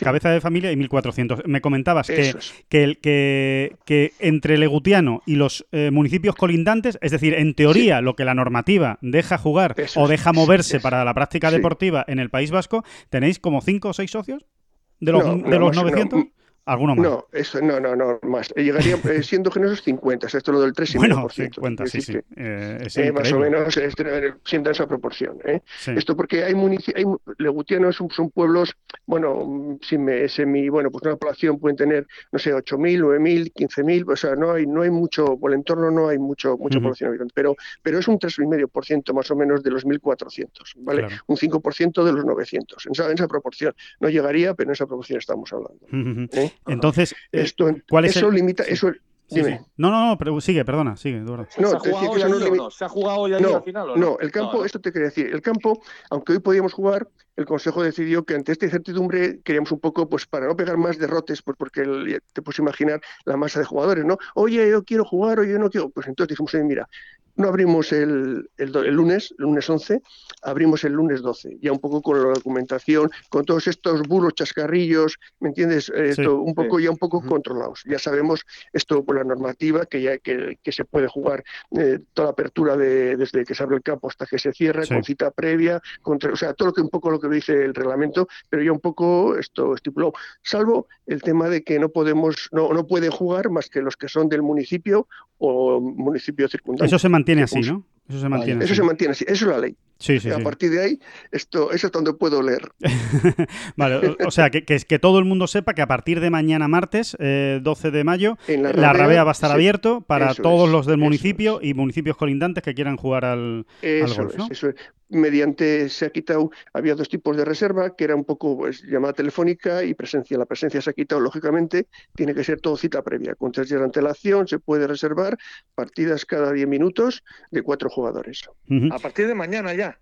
cabeza de familia y 1.400. Me comentabas que, que, el, que, que, entre Legutiano y los eh, municipios colindantes, es decir, en teoría, lo que la normativa deja jugar o deja moverse para la práctica deportiva en el País Vasco, ¿tenéis como 5 o 6 socios de los, de los 900? ¿Alguno más? No, eso, no, no, no, más. Eh, llegaría, eh, siendo generosos, 50. Esto es lo del 3,5%. Bueno, 50, sí, sí. Eh, eh, más o menos siendo esa proporción. ¿eh? Esto porque hay municipios, legutianos son, son, pueblos, bueno, si me, semi, bueno, pues una población pueden tener, no sé, 8.000, 9.000, 15.000, o sea, no hay, no hay mucho, por el entorno no hay mucho, mucha población habitante, pero, pero es un 3,5% más o menos de los 1.400, ¿vale? Un 5% de los 900, en esa, en esa proporción. No llegaría, pero en esa proporción estamos hablando. Entonces, eh, Esto, ¿cuál es eso limita, eso, Dime. No, no, no, pero sigue, perdona, sigue, Eduardo. No, ¿Se, ha jugado ya no, ¿Se ha jugado ya al final? ¿o no? no, el campo, esto te quería decir, el campo, aunque hoy podíamos jugar, el Consejo decidió que ante esta incertidumbre queríamos un poco, pues para no pegar más derrotes, pues porque te puedes imaginar la masa de jugadores, ¿no? Oye, yo quiero jugar, oye, yo no quiero. Pues entonces dijimos, mira, no abrimos el, el, lunes, el lunes 11, abrimos el lunes 12, ya un poco con la documentación, con todos estos bulos, chascarrillos, ¿me entiendes? Esto, un poco ya un poco controlados. Ya sabemos esto por la normativa que ya que, que se puede jugar eh, toda la apertura de, desde que se abre el campo hasta que se cierra, con cita previa, contra, o sea, todo lo que un poco lo que dice el reglamento, pero ya un poco esto estipulado, salvo el tema de que no podemos, no, no pueden jugar más que los que son del municipio o municipio circundante. Eso se mantiene así, ¿no? Eso se mantiene. Eso se mantiene así. Eso es la ley. Sí, sí, a partir de ahí, esto, eso es donde puedo leer. vale, o, sea, que, que, que, todo el mundo sepa que a partir de mañana martes, eh, 12 de mayo, la, la, Rabea va a estar sí, abierto para todos es, los del municipio y municipios colindantes que quieran jugar al, eso al golf. ¿no? Es, eso es. Mediante se ha quitado, había dos tipos de reserva, que era un poco pues, llamada telefónica y presencia. La presencia se ha quitado, lógicamente, tiene que ser todo cita previa. Con tres días de antelación se puede reservar partidas cada 10 minutos de cuatro jugadores. Uh -huh. A partir de mañana ya.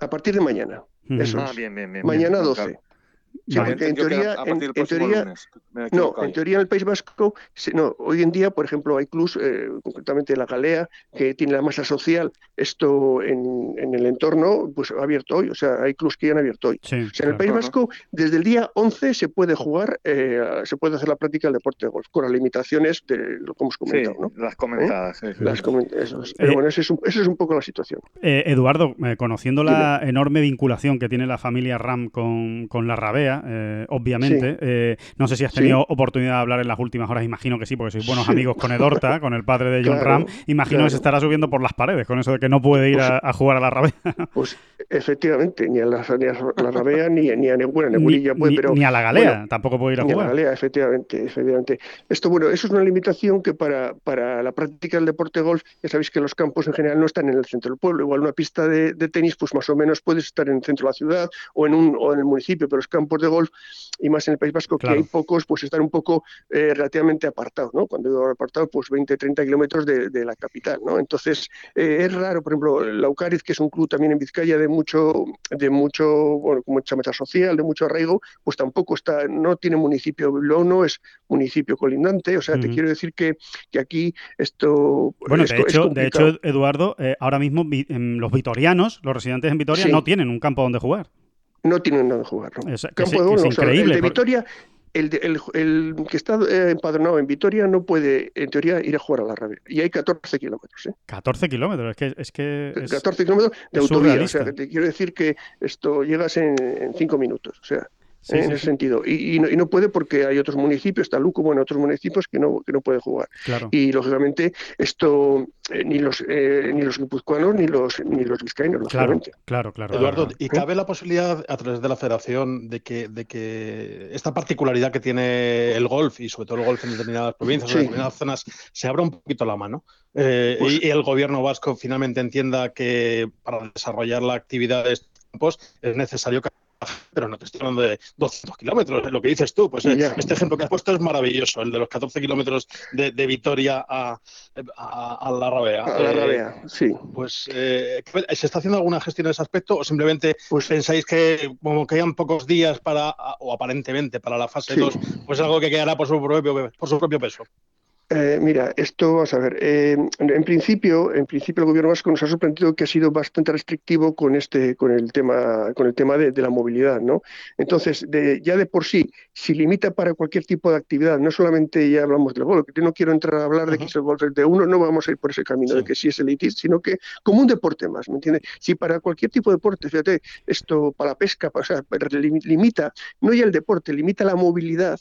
A partir de mañana. Uh -huh. Eso ah, es. bien, bien, bien, mañana bien, 12. Claro. Sí, vale. porque en teoría, en, en teoría lunes. no, en teoría en el País Vasco, no, hoy en día, por ejemplo, hay clubs, eh, concretamente la Galea, que tiene la masa social, esto en, en, el entorno, pues ha abierto hoy, o sea, hay clubs que ya han abierto hoy. Sí, o sea, en el País Vasco, desde el día 11 se puede jugar, eh, se puede hacer la práctica del deporte de golf, con las limitaciones de lo que hemos comentado, sí, ¿no? Las comentadas, ¿Eh? sí, las coment eso es. Pero bueno, esa es, un, esa es un poco la situación. Eh, Eduardo, conociendo la Dime. enorme vinculación que tiene la familia Ram con, con la Rabea, obviamente obviamente. Sí. Eh, no sé si has tenido sí. oportunidad de hablar en las últimas horas, imagino que sí, porque sois buenos sí. amigos con Edorta, con el padre de John claro, Ram. Imagino claro. que se estará subiendo por las paredes con eso de que no puede ir a, a jugar a la rabea. Pues efectivamente, ni a la, ni a la rabea ni, ni a bueno, Nebulilla puede, ni, pero. Ni a la galea, bueno, tampoco puede ir a ni jugar. a la galea, efectivamente, efectivamente. Esto, bueno, eso es una limitación que para, para la práctica del deporte golf, ya sabéis que los campos en general no están en el centro del pueblo. Igual una pista de, de tenis, pues más o menos puedes estar en el centro de la ciudad o en, un, o en el municipio, pero los campos de golf, y más en el País Vasco, claro. que hay pocos, pues están un poco eh, relativamente apartados, ¿no? Cuando digo apartado, pues 20, 30 kilómetros de, de, la capital, ¿no? Entonces, eh, es raro, por ejemplo, la Ucariz, que es un club también en Vizcaya de mucho, de mucho, bueno, con mucha meta social, de mucho arraigo, pues tampoco está, no tiene municipio, lo no es municipio colindante, o sea, uh -huh. te quiero decir que, que aquí esto... Bueno, de, hecho, de hecho, Eduardo, eh, ahora mismo vi, los vitorianos, los residentes en Vitoria, sí. no tienen un campo donde jugar no tienen nada de jugar. ¿no? Es, Campo es, de increíble. O sea, el de Vitoria, el, de, el, el, que está eh, empadronado en Vitoria no puede, en teoría, ir a jugar a la rabia. Y hay 14 kilómetros. ¿eh? 14 kilómetros, es que. Es que es, 14 kilómetros de autovía. O sea, te quiero decir que esto llegas en 5 minutos. O sea. Sí, en sí, ese sí. sentido. Y, y, no, y, no, puede porque hay otros municipios, está Luco, bueno, otros municipios que no, que no puede jugar. Claro. Y lógicamente esto eh, ni los eh, ni los guipuzcoanos ni los ni los vizcaínos, lógicamente. Claro, claro, claro. Eduardo, ¿y cabe la posibilidad a través de la federación de que, de que esta particularidad que tiene el golf y sobre todo el golf en determinadas provincias en determinadas zonas se abra un poquito la mano? Eh, pues, y, y el gobierno vasco finalmente entienda que para desarrollar la actividad de estos campos es necesario que pero no te estoy hablando de 200 kilómetros, lo que dices tú. Pues yeah. este ejemplo que has puesto es maravilloso, el de los 14 kilómetros de, de, Vitoria a, a, a, la Rabea. A la Rabea, eh, sí. Pues, eh, ¿se está haciendo alguna gestión en ese aspecto o simplemente pues, pensáis que como quedan pocos días para, o aparentemente para la fase sí. 2, pues algo que quedará por su propio, por su propio peso? Eh, mira, esto vamos a ver. Eh, en principio, en principio el gobierno vasco nos ha sorprendido que ha sido bastante restrictivo con este, con el tema, con el tema de, de la movilidad, ¿no? Entonces, de, ya de por sí, si limita para cualquier tipo de actividad, no solamente ya hablamos del golf, que no quiero entrar a hablar de que es el golf de uno, no vamos a ir por ese camino sí. de que sí es elitista, sino que como un deporte más, ¿me entiendes? Si para cualquier tipo de deporte, fíjate, esto para la pesca, o sea, limita, no ya el deporte, limita la movilidad,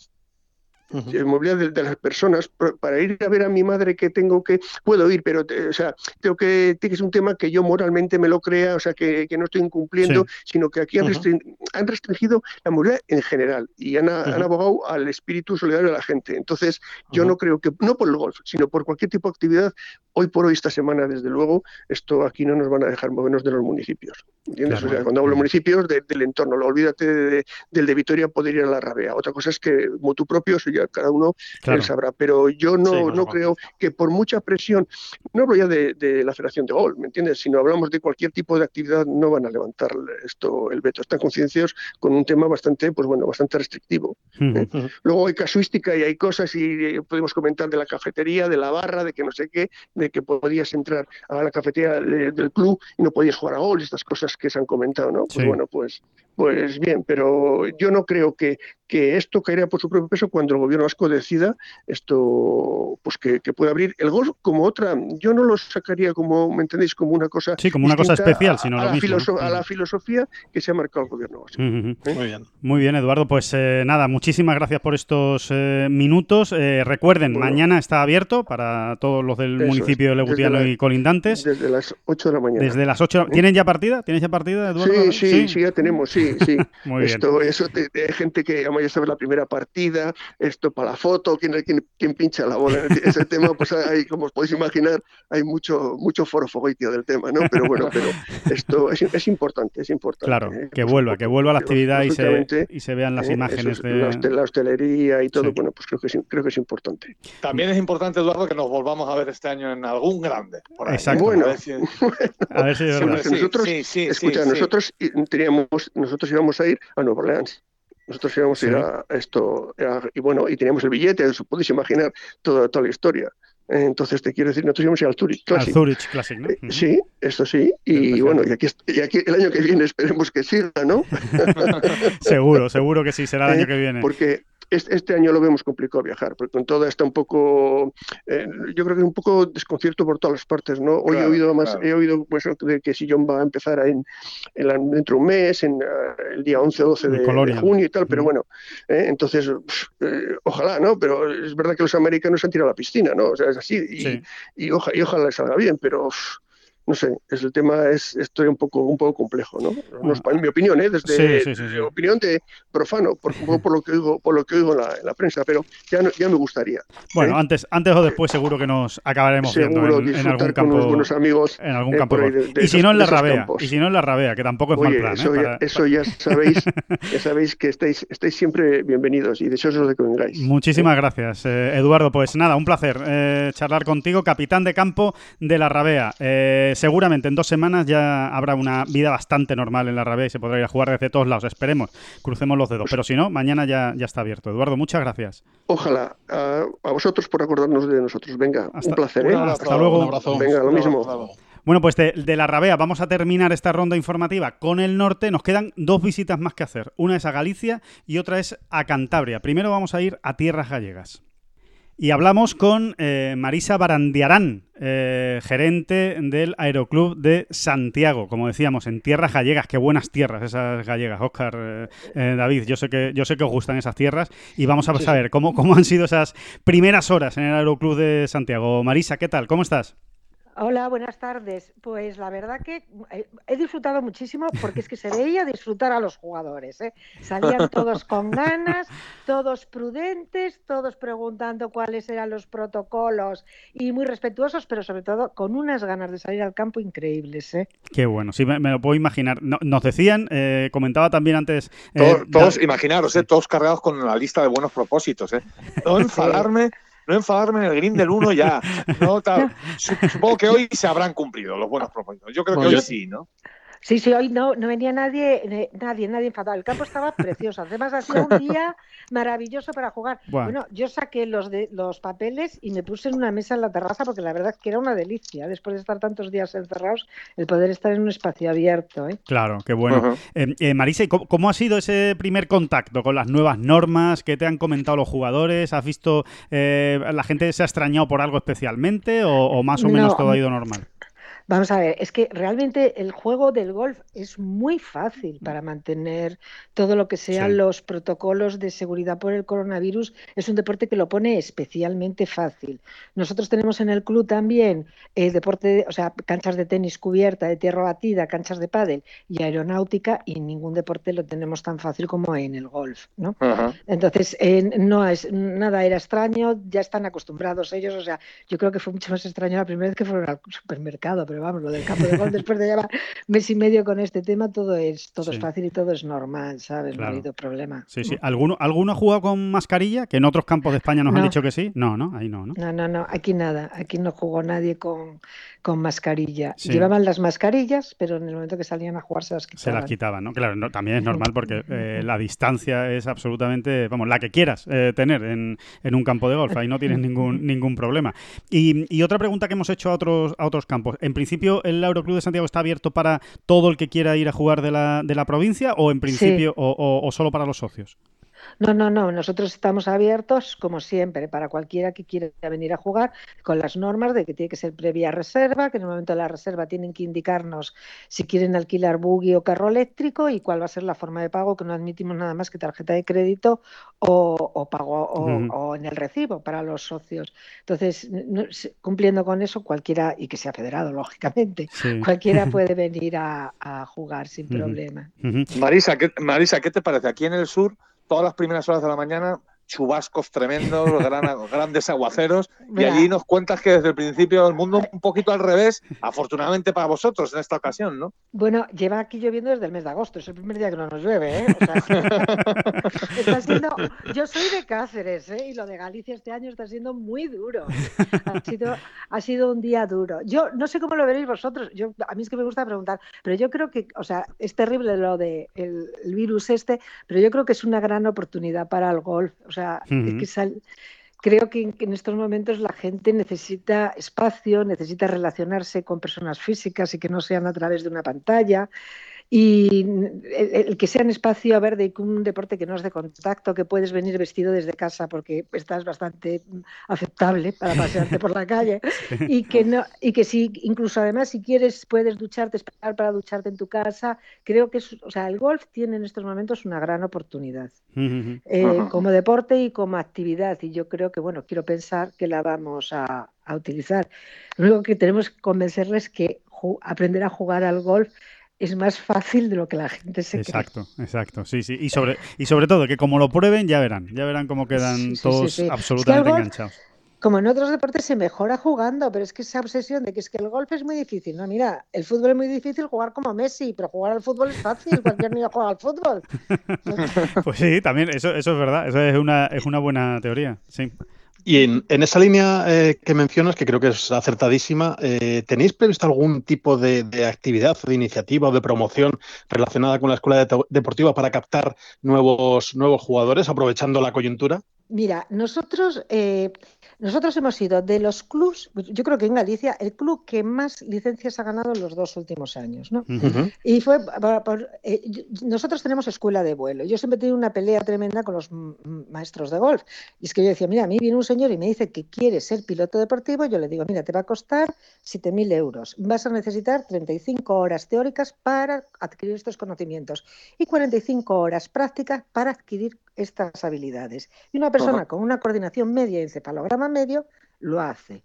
Uh -huh. movilidad de, de, las personas para ir a ver a mi madre que tengo que puedo ir pero te, o sea creo que ser un tema que yo moralmente me lo crea o sea que, que no estoy incumpliendo sí. sino que aquí han, uh -huh. restring, han, restringido la movilidad en general y han, uh -huh. han, abogado al espíritu solidario de la gente entonces yo no creo que no por el golf sino por cualquier tipo de actividad hoy por hoy esta semana desde luego esto aquí no nos van a dejar movernos de los municipios ¿entiendes? Claro. o sea cuando hablo de municipios de, del entorno lo olvídate de, de, del de Vitoria poder ir a la Rabea otra cosa es que motu propio soy ya cada uno claro. sabrá. Pero yo no, sí, no, no creo que por mucha presión, no hablo ya de, de, la Federación de Gol, ¿me entiendes? Sino hablamos de cualquier tipo de actividad, no van a levantar esto el veto. Están concienciados con un tema bastante, pues bueno, bastante restrictivo. Uh -huh. ¿eh? Luego hay casuística y hay cosas y podemos comentar de la cafetería, de la barra, de que no sé qué, de que podías entrar a la cafetería del club y no podías jugar a gol, estas cosas que se han comentado, ¿no? Pues sí. bueno, pues pues bien, pero yo no creo que, que esto caería por su propio peso cuando el gobierno vasco decida esto, pues que, que pueda abrir el golf como otra. Yo no lo sacaría como, ¿me entendéis? Como una cosa. Sí, como una cosa especial, sino a, lo la mismo. a la filosofía que se ha marcado el gobierno vasco. Ujú. Muy bien. Muy bien, Eduardo. Pues eh, nada, muchísimas gracias por estos eh, minutos. Eh, recuerden, Bueno. mañana está abierto para todos los del municipio de Legutiano la- y colindantes. Desde las 8 de la mañana. Desde las 8. ¿Tienen ya partida? ¿Tienes ya partida, Eduardo? Sí, sí, sí, ya tenemos, sí, sí. Muy bien. esto, eso, de, de gente que además ya sabe la primera partida, esto para la foto, quién, quién, quién pincha la bola, ese tema, pues hay, como os podéis imaginar, hay mucho, mucho foro fogoitio del tema, ¿no? Pero bueno, pero esto es, es importante, es importante. Claro, ¿eh? que vuelva, que vuelva la actividad y se, y se vean las ¿eh? imágenes es, de... la, hostel- la hostelería y todo, Sí. bueno, pues creo que, es, creo que es importante. También es importante, Eduardo, que nos volvamos a ver este año en algún grande. por ahí. Exacto. Bueno, A ver si- A ver si es verdad. nosotros- sí, sí, Escucha, nosotros teníamos, nosotros íbamos a ir a Nueva Orleans. Nosotros íbamos a ir a esto, a- y bueno, y teníamos el billete, os podéis imaginar toda, toda la historia. Entonces te quiero decir, nosotros íbamos a ir al Zurich Al Classic. Zurich Classic, ¿no? Eh. Sí, eso sí, y bueno, y aquí, y aquí el año que viene esperemos que siga, ¿no? Seguro, seguro que sí, será el año Eh, que viene. Porque este, año lo vemos complicado viajar, porque con todo está un poco, eh, yo creo que un poco desconcierto por todas las partes, ¿no? Hoy he oído más, claro. he oído pues, de que Sillón va a empezar en, en la- dentro de un mes, en eh, el día 11 o 12 En de, junio y tal, pero Mm. bueno, eh, entonces, eh, ojalá, ¿no? Pero es verdad que los americanos se han tirado a la piscina, ¿no? O sea, es así, y, Sí. y, oja- y ojalá les salga bien, pero... no sé, es el tema es estoy un poco un poco complejo, ¿no? En mi opinión, ¿eh? desde Sí, sí, sí, opinión de profano, por, por- lo que oigo, por lo que oigo en la, en la prensa, pero ya, no- ya me gustaría. Bueno, ¿eh? antes, antes o después seguro que nos acabaremos viendo Seguro en, en disfrutar algún con campo. buenos amigos. En algún eh, campo. de y si esos- no en la rabea. campos. Y si no en la rabea, que tampoco es mal Oye, plan. ¿eh? eso, ya, Para- eso ya sabéis, ya sabéis que estáis, estáis siempre bienvenidos y deseosos de que vengáis. Muchísimas gracias, eh, Eduardo. Pues nada, un placer eh, charlar contigo, capitán de campo de la Rabea. Eh, seguramente en dos semanas ya habrá una vida bastante normal en la Rabea y se podrá ir a jugar desde todos lados. Esperemos, crucemos los dedos. Pero si no, mañana ya, ya está abierto. Eduardo, muchas gracias. Ojalá a, a vosotros por acordarnos de nosotros. Venga, Hasta- un placer. Un ¿eh? Hasta luego. Un abrazo. Venga, lo mismo. Bueno, pues de, de la Rabea vamos a terminar esta ronda informativa con el norte. Nos quedan dos visitas más que hacer. Una es a Galicia y otra es a Cantabria. Primero vamos a ir a Tierras Gallegas. Y hablamos con eh, Marisa Barandiarán, eh, gerente del Aeroclub de Santiago. Como decíamos, en tierras gallegas, qué buenas tierras esas gallegas, Óscar, eh, eh, David. Yo sé que yo sé que os gustan esas tierras y vamos a saber cómo, cómo han sido esas primeras horas en el Aeroclub de Santiago. Marisa, ¿qué tal? ¿Cómo estás? Hola, buenas tardes. Pues la verdad que eh, he disfrutado muchísimo porque es que se veía disfrutar a los jugadores. ¿eh? Salían todos con ganas, todos prudentes, todos preguntando cuáles eran los protocolos y muy respetuosos, pero sobre todo con unas ganas de salir al campo increíbles. ¿eh? Qué bueno, sí, me, me lo puedo imaginar. No- nos decían, eh, comentaba también antes. eh, Todos, todos, Da- imaginaros, ¿eh? todos cargados con la lista de buenos propósitos. ¿eh? No enfadarme, no enfadarme en el green del 1 ya. No, tal. Supongo que hoy se habrán cumplido los buenos propósitos. Yo creo que Bueno, hoy yo- sí, ¿no? Sí, sí, hoy no, no venía nadie, nadie, nadie enfadado. El campo estaba precioso. Además, ha sido un día maravilloso para jugar. Bueno, yo saqué los de los papeles y me puse en una mesa en la terraza porque la verdad es que era una delicia. Después de estar tantos días encerrados, el poder estar en un espacio abierto. ¿eh? Claro, qué bueno. Eh, eh, Marisa, ¿y cómo, cómo ha sido ese primer contacto con las nuevas normas? ¿Qué te han comentado los jugadores? ¿Has visto, eh, la gente se ha extrañado por algo especialmente o, o más o menos No, todo ha ido normal? Vamos a ver, es que realmente el juego del golf es muy fácil para mantener todo lo que sean Sí. los protocolos de seguridad por el coronavirus. Es un deporte que lo pone especialmente fácil. Nosotros tenemos en el club también el deporte, de- o sea, canchas de tenis cubierta, de tierra batida, canchas de pádel y aeronáutica y ningún deporte lo tenemos tan fácil como en el golf, ¿no? Entonces, eh, no es nada era extraño, ya están acostumbrados ellos, o sea, yo creo que fue mucho más extraño la primera vez que fueron al supermercado, pero vamos, lo del campo de golf después de llevar mes y medio con este tema, todo es todo Sí. es fácil y todo es normal, ¿sabes? No ha habido problema. Sí, sí. ¿Alguno, ¿Alguno ha jugado con mascarilla? Que en otros campos de España nos han dicho que sí. No, no, ahí no, ¿no? No, no, no, aquí nada, aquí no jugó nadie con, con mascarilla. Sí. Llevaban las mascarillas, pero en el momento que salían a jugar se las Se quitaban. las quitaban, ¿no? Claro, no, también es normal porque eh, la distancia es absolutamente, vamos, la que quieras eh, tener en, en un campo de golf. Ahí no tienes ningún, ningún problema. Y, y otra pregunta que hemos hecho a otros, a otros campos. En principio el Aeroclub de Santiago está abierto para todo el que quiera ir a jugar de la, de la provincia o en principio o solo para los socios. No, no, no. Nosotros estamos abiertos, como siempre, para cualquiera que quiera venir a jugar, con las normas de que tiene que ser previa reserva, que en el momento de la reserva tienen que indicarnos si quieren alquilar buggy o carro eléctrico y cuál va a ser la forma de pago, que no admitimos nada más que tarjeta de crédito o, pago o, en el recibo para los socios. Entonces, cumpliendo con eso, cualquiera, y que sea federado, lógicamente, cualquiera puede venir a, jugar sin problema. Marisa, ¿qué, Marisa, ¿qué te parece? Aquí en el sur todas las primeras horas de la mañana chubascos tremendos, grandes aguaceros, y allí nos cuentas que desde el principio el mundo un poquito al revés, afortunadamente para vosotros en esta ocasión, ¿no? Bueno, lleva aquí lloviendo desde el mes de agosto, es el primer día que no nos llueve, ¿eh? está siendo... Yo soy de Cáceres, ¿eh? Y lo de Galicia este año está siendo muy duro. Ha sido, ha sido un día duro. Yo no sé cómo lo veréis vosotros, yo, a mí es que me gusta preguntar, pero yo creo que, o sea, es terrible lo de el, virus este, pero yo creo que es una gran oportunidad para el golf. O sea, creo que en, estos momentos la gente necesita espacio, necesita relacionarse con personas físicas y que no sean a través de una pantalla y el, que sea un espacio verde y un deporte que no es de contacto, que puedes venir vestido desde casa porque estás bastante aceptable para pasearte por la calle y que no y que si incluso además si quieres puedes ducharte, esperar para ducharte en tu casa, creo que o sea, el golf tiene en estos momentos una gran oportunidad eh, como deporte y como actividad. Y yo creo que bueno, quiero pensar que la vamos a, a utilizar. Lo único que tenemos que convencerles que aprender a jugar al golf es más fácil de lo que la gente se exacto, Exacto, exacto, sí, sí. Y sobre, y sobre todo, que como lo prueben, ya verán, ya verán cómo quedan todos absolutamente enganchados. Como en otros deportes se mejora jugando, pero es que esa obsesión de que es que el golf es muy difícil. No, mira, el fútbol es muy difícil jugar como Messi, pero jugar al fútbol es fácil, cualquier niño juega al fútbol. pues sí, también, eso, eso es verdad, eso es una, es una buena teoría, sí. Y en, esa línea eh, que mencionas, que creo que es acertadísima, eh, ¿tenéis previsto algún tipo de, actividad o de iniciativa o de promoción relacionada con la escuela deportiva para captar nuevos, nuevos jugadores, aprovechando la coyuntura? Mira, nosotros, eh, nosotros hemos sido de los clubs, yo creo que en Galicia, el club que más licencias ha ganado en los dos últimos años, ¿no? Y fue por, eh, nosotros tenemos escuela de vuelo. Yo siempre he tenido una pelea tremenda con los maestros de golf. Y es que yo decía, mira, a mí viene un señor y me dice que quiere ser piloto deportivo, yo le digo, mira, te va a costar 7.000 euros. Vas a necesitar 35 horas teóricas para adquirir estos conocimientos y 45 horas prácticas para adquirir estas habilidades. Y una persona con una coordinación media y encefalograma medio lo hace.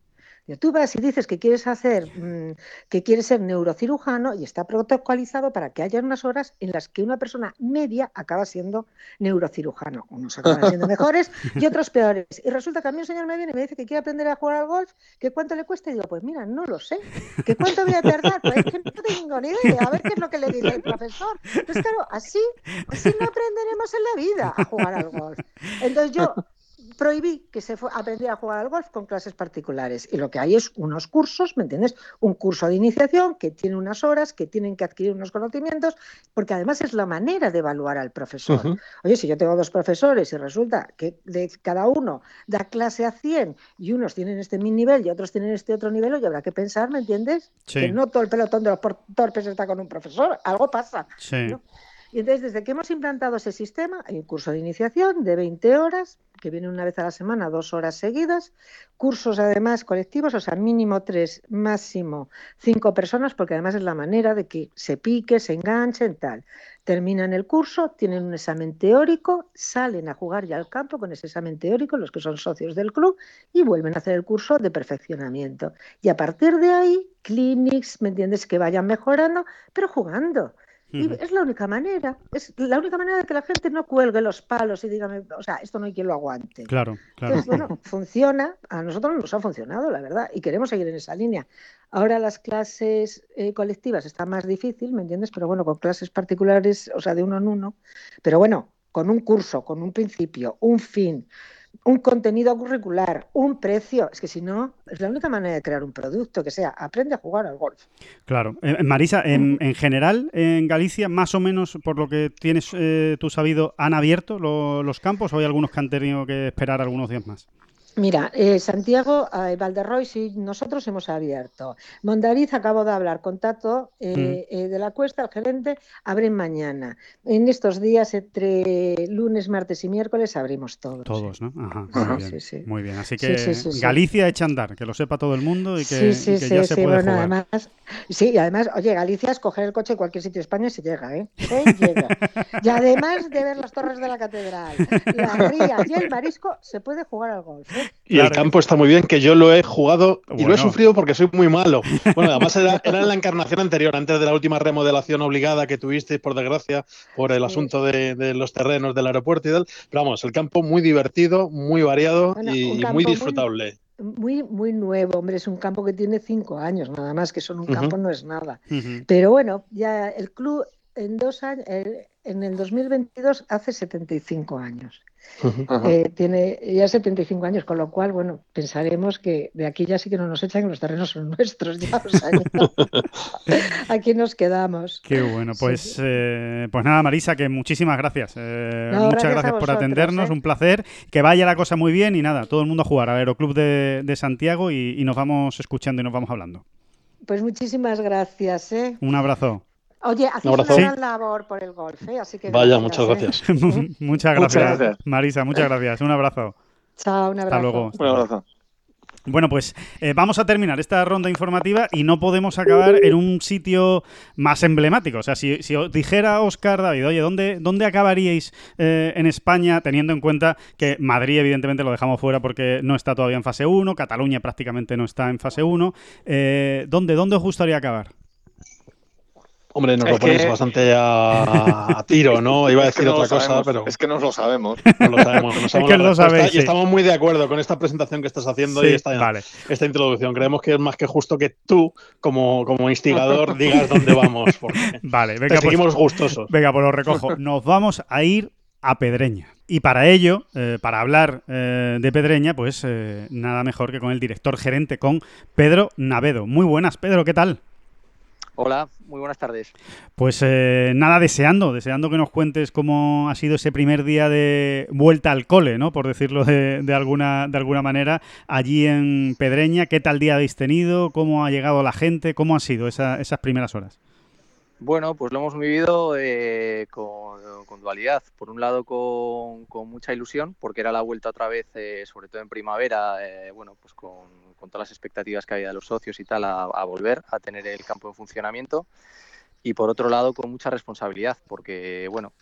Tú vas y dices que quieres hacer, mm, que quieres ser neurocirujano y está protocolizado para que haya unas horas en las que una persona media acaba siendo neurocirujano. Unos acaban siendo mejores y otros peores. Y resulta que a mí un señor me viene y me dice que quiere aprender a jugar al golf, que cuánto le cuesta. Y digo, pues mira, no lo sé. ¿Que cuánto voy a tardar? Pues es que no tengo ni idea. A ver qué es lo que le dice el profesor. Pues claro, así, así no aprenderemos en la vida a jugar al golf. Entonces yo prohibí que se aprendiera a jugar al golf con clases particulares. Y lo que hay es unos cursos, ¿me entiendes? Un curso de iniciación que tiene unas horas, que tienen que adquirir unos conocimientos, porque además es la manera de evaluar al profesor. Oye, si yo tengo dos profesores y resulta que de cada uno da clase a 100 y unos tienen este mil nivel y otros tienen este otro nivel, oye, habrá que pensar, ¿me entiendes? Que no todo el pelotón de los torpes está con un profesor, algo pasa. Y entonces, desde que hemos implantado ese sistema, hay un curso de iniciación de 20 horas, que viene una vez a la semana, dos horas seguidas, cursos además colectivos, o sea, mínimo tres, máximo cinco personas, porque además es la manera de que se pique, se enganchen, tal. Terminan el curso, tienen un examen teórico, salen a jugar ya al campo con ese examen teórico, los que son socios del club, y vuelven a hacer el curso de perfeccionamiento. Y a partir de ahí, clinics, ¿me entiendes? Que vayan mejorando, pero jugando. Y es la única manera, es la única manera de que la gente no cuelgue los palos y diga, o sea, esto no hay quien lo aguante. Claro, claro. Entonces, bueno, funciona, a nosotros nos ha funcionado, la verdad, y queremos seguir en esa línea. Ahora las clases eh, colectivas están más difícil, ¿me entiendes? Pero bueno, con clases particulares, o sea, de uno en uno, pero bueno, con un curso, con un principio, un fin, un contenido curricular, un precio. Es que si no, es la única manera de crear un producto que sea aprende a jugar al golf. Claro. Eh, Marisa, en, general, en Galicia, más o menos, por lo que tienes eh, tú sabido, ¿han abierto los campos o hay algunos que han tenido que esperar algunos días más? Mira, eh, Santiago, eh, Valderroy, sí, nosotros hemos abierto. Mondariz acabo de hablar con Tato eh, mm. de la Cuesta, el gerente, abren mañana. En estos días, entre lunes, martes y miércoles, abrimos todos. Todos, ¿no? Ajá, muy, bien. muy bien. Así que Galicia echa andar, que lo sepa todo el mundo y que, ya se puede bueno, Además, sí, y además, oye, Galicia es coger el coche en cualquier sitio de España y se llega, ¿eh? llega. Y además de ver las torres de la catedral, la ría y el marisco, se puede jugar al golf. Y el campo está muy bien, que yo lo he jugado y lo he sufrido porque soy muy malo. Bueno, además era, en la encarnación anterior, antes de la última remodelación obligada que tuvisteis, por desgracia, por el asunto de, los terrenos del aeropuerto y tal. Pero vamos, el campo muy divertido, muy variado y muy disfrutable. Muy, muy, nuevo, hombre, es un campo que tiene cinco años, nada más que son un campo no es nada. Pero bueno, ya el club en dos años, en el 2022 hace 75 años. Eh, tiene ya 75 años, con lo cual, bueno, pensaremos que de aquí ya sí que no nos echan, los terrenos son nuestros, ya aquí nos quedamos. Qué bueno, pues, eh, pues nada, Marisa, que muchísimas gracias. Eh, muchas gracias, por atendernos, un placer, que vaya la cosa muy bien y nada, todo el mundo a jugar al Aeroclub de, de Santiago y, y, nos vamos escuchando y nos vamos hablando. Pues muchísimas gracias. Un abrazo. Oye, hacéis una gran labor por el golf, ¿eh? así que Vaya, muchas gracias. muchas gracias. Marisa, muchas gracias. Un abrazo. Chao, un abrazo. Hasta luego. Un abrazo. Bueno, pues eh, vamos a terminar esta ronda informativa y no podemos acabar en un sitio más emblemático. O sea, si, si os dijera Oscar David, oye, ¿dónde, dónde acabaríais eh, en España teniendo en cuenta que Madrid evidentemente lo dejamos fuera porque no está todavía en fase 1, Cataluña prácticamente no está en fase 1? Eh, ¿dónde, ¿Dónde os gustaría acabar? Hombre, nos lo pones bastante a, tiro, ¿no? Iba a decir otra cosa, pero. Es que no lo sabemos. No lo sabemos. No sabemos es que lo sabéis, Y estamos muy de acuerdo con esta presentación que estás haciendo y esta, esta, introducción. Creemos que es más que justo que tú, como, como instigador, digas dónde vamos. Vale, venga. Pues, seguimos gustosos. Venga, pues lo recojo. Nos vamos a ir a Pedreña. Y para ello, eh, para hablar eh, de Pedreña, pues eh, nada mejor que con el director gerente, con Pedro Navedo. Muy buenas, Pedro, ¿qué tal? Hola, muy buenas tardes. Pues eh, nada, deseando, deseando que nos cuentes cómo ha sido ese primer día de vuelta al cole, ¿no? Por decirlo de, alguna, de alguna manera, allí en Pedreña. ¿Qué tal día habéis tenido? ¿Cómo ha llegado la gente? ¿Cómo han sido esas primeras horas? Bueno, pues lo hemos vivido eh, con, dualidad. Por un lado, con, mucha ilusión, porque era la vuelta otra vez, eh, sobre todo en primavera, eh, bueno, pues con, todas las expectativas que había de los socios y tal, a, volver a tener el campo en funcionamiento. Y por otro lado, con mucha responsabilidad, porque, bueno,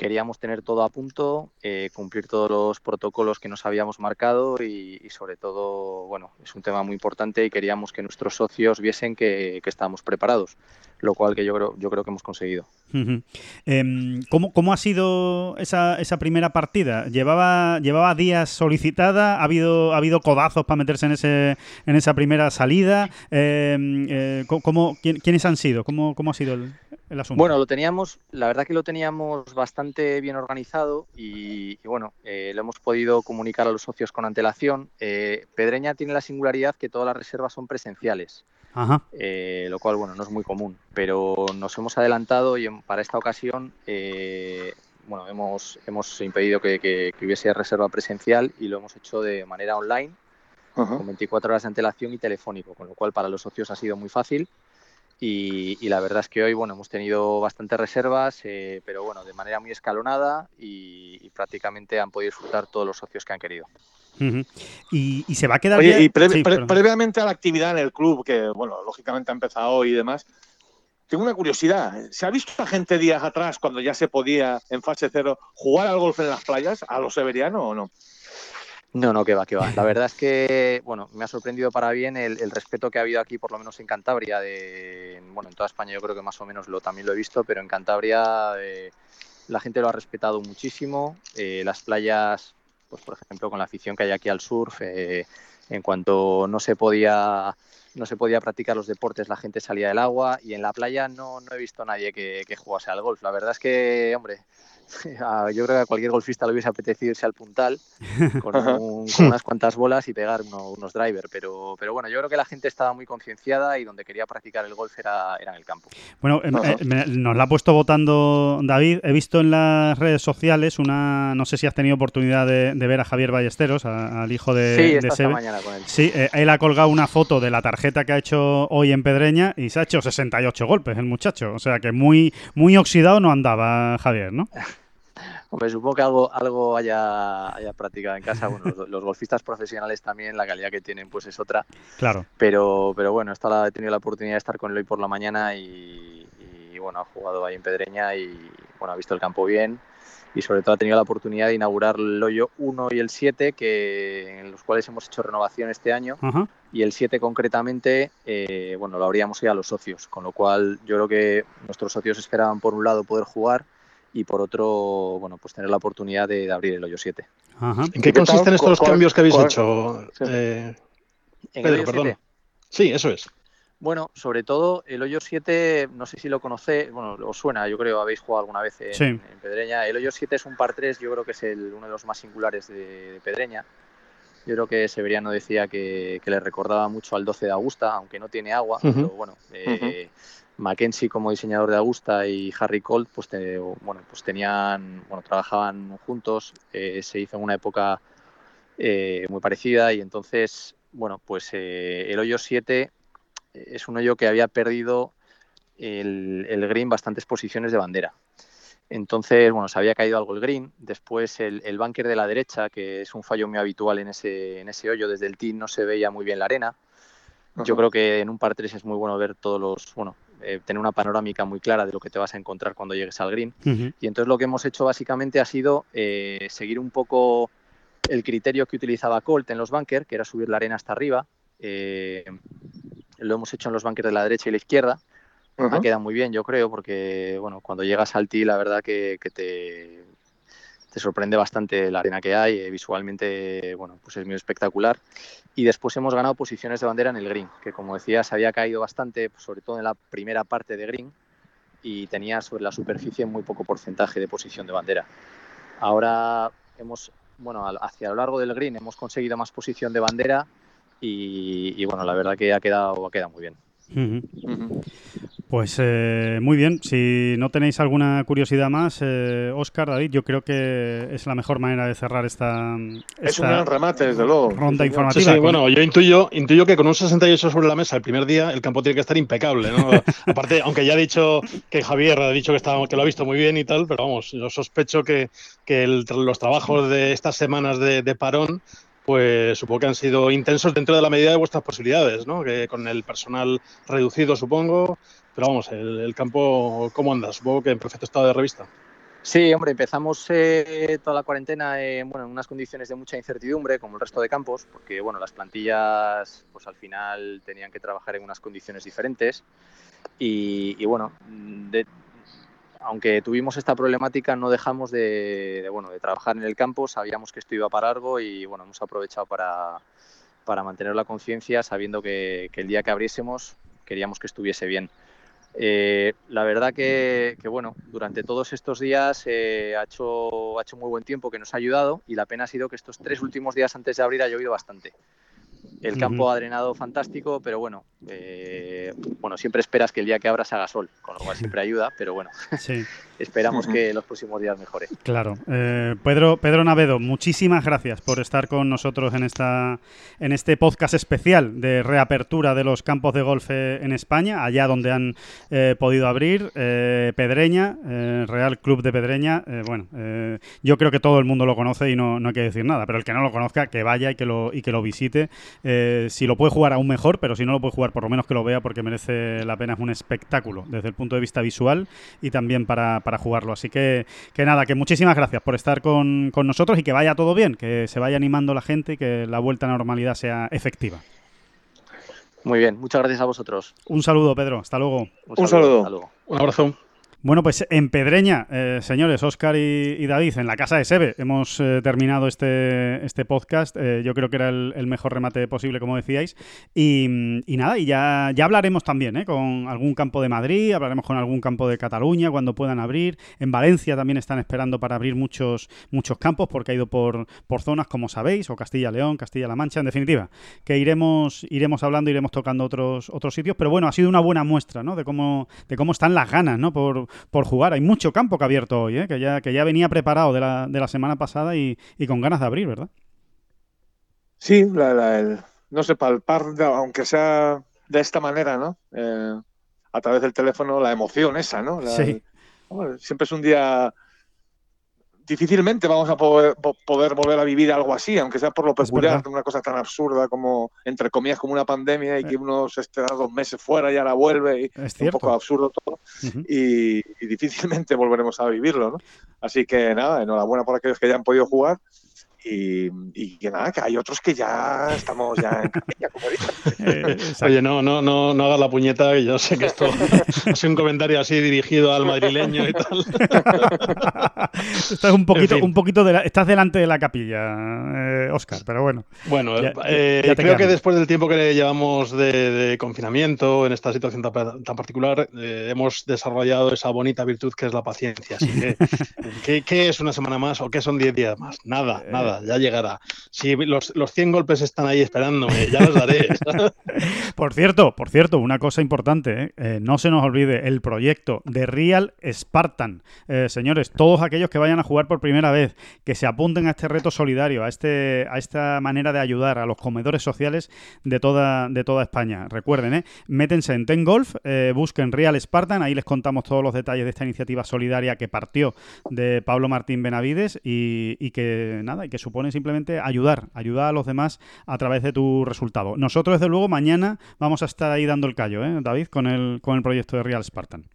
queríamos tener todo a punto, cumplir todos los protocolos que nos habíamos marcado y, sobre todo, bueno, es un tema muy importante y queríamos que nuestros socios viesen que, que estábamos preparados lo cual que yo creo, yo creo que hemos conseguido. Em, ¿cómo, ha sido esa, esa, primera partida? ¿Llevaba, ¿Llevaba días solicitada? ¿Ha habido, ha habido codazos para meterse en, ese, en esa primera salida? Em, eh, ¿Quiénes han sido? ¿Cómo, cómo ha sido el, asunto? Bueno, lo teníamos, la verdad que lo teníamos bastante bien organizado y, bueno, eh, lo hemos podido comunicar a los socios con antelación. Eh, Pedreña tiene la singularidad que todas las reservas son presenciales. Eh, lo cual, bueno, no es muy común, pero nos hemos adelantado y para esta ocasión, eh, bueno, hemos, hemos impedido que, hubiese reserva presencial y lo hemos hecho de manera online, con 24 horas de antelación y telefónico, con lo cual para los socios ha sido muy fácil. Y, la verdad es que hoy bueno hemos tenido bastantes reservas, eh, pero bueno de manera muy escalonada y, prácticamente han podido disfrutar todos los socios que han querido y, se va a quedar. Oye, y previamente a la actividad en el club, que bueno, lógicamente ha empezado hoy y demás, tengo una curiosidad. ¿Se ha visto a gente días atrás, cuando ya se podía en fase cero, jugar al golf en las playas, a los severianos o no? No, no, que va, que va. La verdad es que, bueno, me ha sorprendido para bien el, respeto que ha habido aquí, por lo menos en Cantabria, de, bueno, en toda España yo creo que más o menos lo también lo he visto, pero en Cantabria eh, la gente lo ha respetado muchísimo. Eh, las playas pues por ejemplo con la afición que hay aquí al surf, eh, en cuanto no se podía no se podía practicar los deportes, la gente salía del agua y en la playa no, no he visto a nadie que, que jugase al golf. La verdad es que, hombre, yo creo que a cualquier golfista le hubiese apetecido irse al puntal con, unas cuantas bolas y pegar unos drivers, pero, pero bueno, yo creo que la gente estaba muy concienciada y donde quería practicar el golf era, era en el campo. Bueno, em, eh, nos la ha puesto votando David. He visto en las redes sociales una, no sé si has tenido oportunidad de, ver a Javier Ballesteros, al hijo de, sí, Sebe. mañana con él. Sí, eh, él ha colgado una foto de la tarjeta que ha hecho hoy en Pedreña y se ha hecho 68 golpes el muchacho. O sea que muy, muy oxidado no andaba Javier, ¿no? Hombre, supongo que algo, algo haya, haya practicado en casa. Bueno, los, golfistas profesionales también, la calidad que tienen, pues es otra. Claro. Pero, pero bueno, esta he tenido la oportunidad de estar con él hoy por la mañana y, bueno, ha jugado ahí en Pedreña y bueno, ha visto el campo bien y sobre todo ha tenido la oportunidad de inaugurar el hoyo 1 y el 7, que, en los cuales hemos hecho renovación este año. Y el 7 concretamente, eh, bueno, lo habríamos ido a los socios, con lo cual yo creo que nuestros socios esperaban por un lado poder jugar y por otro, bueno, pues tener la oportunidad de, abrir el hoyo 7. ¿En qué consisten estos cambios que habéis hecho? Eh, ¿En el hoyo 7? Sí, eso es. Bueno, sobre todo el hoyo 7, no sé si lo conocéis, bueno, os suena, yo creo, habéis jugado alguna vez en, Pedreña. El hoyo 7 es un par 3, yo creo que es el, uno de los más singulares de, Pedreña. Yo creo que Severiano decía que, le recordaba mucho al 12 de Augusta, aunque no tiene agua, pero bueno, eh, Mackenzie como diseñador de Augusta y Harry Colt pues, bueno, pues tenían, bueno, trabajaban juntos, eh, se hizo en una época eh, muy parecida y entonces, bueno, pues eh, el hoyo 7 es un hoyo que había perdido el, el, green bastantes posiciones de bandera. Entonces, bueno, se había caído algo el green. Después el, el bunker de la derecha, que es un fallo muy habitual en ese, en ese hoyo, desde el tee no se veía muy bien la arena. Yo creo que en un par 3 es muy bueno ver todos los, bueno, eh, tener una panorámica muy clara de lo que te vas a encontrar cuando llegues al green. Y entonces lo que hemos hecho básicamente ha sido eh, seguir un poco el criterio que utilizaba Colt en los bunkers, que era subir la arena hasta arriba. Eh, lo hemos hecho en los bunkers de la derecha y la izquierda. Ha quedado muy bien, yo creo, porque bueno, cuando llegas al tee, la verdad que, que te, te sorprende bastante la arena que hay, eh, visualmente, bueno, pues es muy espectacular. Y después hemos ganado posiciones de bandera en el green, que como decía, se había caído bastante, pues, sobre todo en la primera parte de green, y tenía sobre la superficie muy poco porcentaje de posición de bandera. Ahora hemos, bueno, hacia lo largo del green hemos conseguido más posición de bandera y, y bueno, la verdad que ha quedado, ha quedado muy bien. Pues eh, muy bien, si no tenéis alguna curiosidad más, Oscar, eh, David, yo creo que es la mejor manera de cerrar esta, es un gran remate, desde luego. ronda informativa. Sí, bueno, yo intuyo, intuyo que con un 68 sobre la mesa el primer día el campo tiene que estar impecable. ¿no? Aparte, aunque ya ha dicho que Javier ha dicho que, está, que lo ha visto muy bien y tal, pero vamos, yo sospecho que, que los trabajos de estas semanas de, de parón pues supongo que han sido intensos dentro de la medida de vuestras posibilidades, ¿no? Que con el personal reducido, supongo. Pero vamos, el, campo, ¿cómo andas? Supongo que en perfecto estado de revista. Sí, hombre, empezamos eh, toda la cuarentena en, bueno, en unas condiciones de mucha incertidumbre, como el resto de campos, porque bueno, las plantillas, pues al final tenían que trabajar en unas condiciones diferentes. Y, y bueno, de, aunque tuvimos esta problemática, no dejamos de, bueno, de trabajar en el campo, sabíamos que esto iba para largo y bueno, hemos aprovechado para, para mantener la conciencia sabiendo que, el día que abriésemos queríamos que estuviese bien. Eh, la verdad que, bueno, durante todos estos días eh, ha, hecho, ha hecho muy buen tiempo que nos ha ayudado y la pena ha sido que estos tres últimos días antes de abrir ha llovido bastante. El campo ha drenado fantástico, pero bueno, eh, bueno, siempre esperas que el día que abras haga sol, con lo cual siempre ayuda, pero bueno, sí. esperamos que los próximos días mejore. Claro. Eh, Pedro, Pedro Navedo, muchísimas gracias por estar con nosotros en, esta, en este podcast especial de reapertura de los campos de golf eh, en España, allá donde han podido abrir. Pedreña, Real Club de Pedreña, bueno, yo creo que todo el mundo lo conoce y no, no, hay que decir nada, pero el que no lo conozca, que vaya y que lo, y que lo visite. si lo puede jugar aún mejor, pero si no lo puede jugar por lo menos que lo vea porque merece la pena, es un espectáculo desde el punto de vista visual y también para, jugarlo. Así que, que, nada, que muchísimas gracias por estar con, nosotros y que vaya todo bien, que se vaya animando la gente y que la vuelta a la normalidad sea efectiva. Muy bien, muchas gracias a vosotros. Un saludo, Pedro. Hasta luego. Un saludo. Un abrazo. Bueno, pues en Pedreña, eh, señores, Oscar y, David, en la casa de Sebe, hemos eh, terminado este, este podcast. Eh, yo creo que era el, mejor remate posible, como decíais. Y, nada, y ya, ya hablaremos también con algún campo de Madrid, hablaremos con algún campo de Cataluña cuando puedan abrir. En Valencia también están esperando para abrir muchos, muchos campos porque ha ido por, por zonas, como sabéis, o Castilla-León, Castilla-La Mancha, en definitiva, que iremos, iremos hablando, iremos tocando otros, otros sitios. Pero bueno, ha sido una buena muestra ¿no? de, cómo, de cómo están las ganas ¿no? por por jugar. Hay mucho campo que ha abierto hoy, ¿eh? que, ya, que ya venía preparado de la, de la semana pasada y, con ganas de abrir, ¿verdad? Sí, no sé, palpar, aunque sea de esta manera, ¿no? Eh, a través del teléfono, la emoción esa, ¿no? sí. siempre es un día difícilmente vamos a poder, volver a vivir algo así, aunque sea por lo peculiar, una cosa tan absurda como, entre comillas, como una pandemia y que eh. uno se esté dos meses fuera y ahora vuelve. Y es un poco absurdo todo. y, y, difícilmente volveremos a vivirlo, ¿no? Así que nada, enhorabuena por aquellos que ya han podido jugar y, que nada, que hay otros que ya estamos ya en como eh, Oye, no, no, no, no hagas la puñeta, yo sé que esto es un comentario así dirigido al madrileño y tal. estás un poquito, un poquito de estás delante de la capilla, Oscar, eh, pero bueno. Bueno, eh, creo que después del tiempo que llevamos de, confinamiento en esta situación tan, particular, hemos desarrollado esa bonita virtud que es la paciencia. Así que, ¿qué, ¿qué, es una semana más o qué son 10 días más? Nada, nada ya llegará. Si los, los 100 golpes están ahí esperándome, ya los daré. por cierto, por cierto, una cosa importante, ¿eh? Eh, no se nos olvide el proyecto de Real Spartan. Eh, señores, todos aquellos que vayan a jugar por primera vez, que se apunten a este reto solidario, a, este, a esta manera de ayudar a los comedores sociales de toda, de toda España. Recuerden, métense en Ten Golf, busquen Real Spartan, ahí les contamos todos los detalles de esta iniciativa solidaria que partió de Pablo Martín Benavides y, y que nada, y que supone simplemente ayudar, ayudar a los demás a través de tu resultado. Nosotros, desde luego, mañana vamos a estar ahí dando el callo, ¿eh, David, con el, con el proyecto de Real Spartan.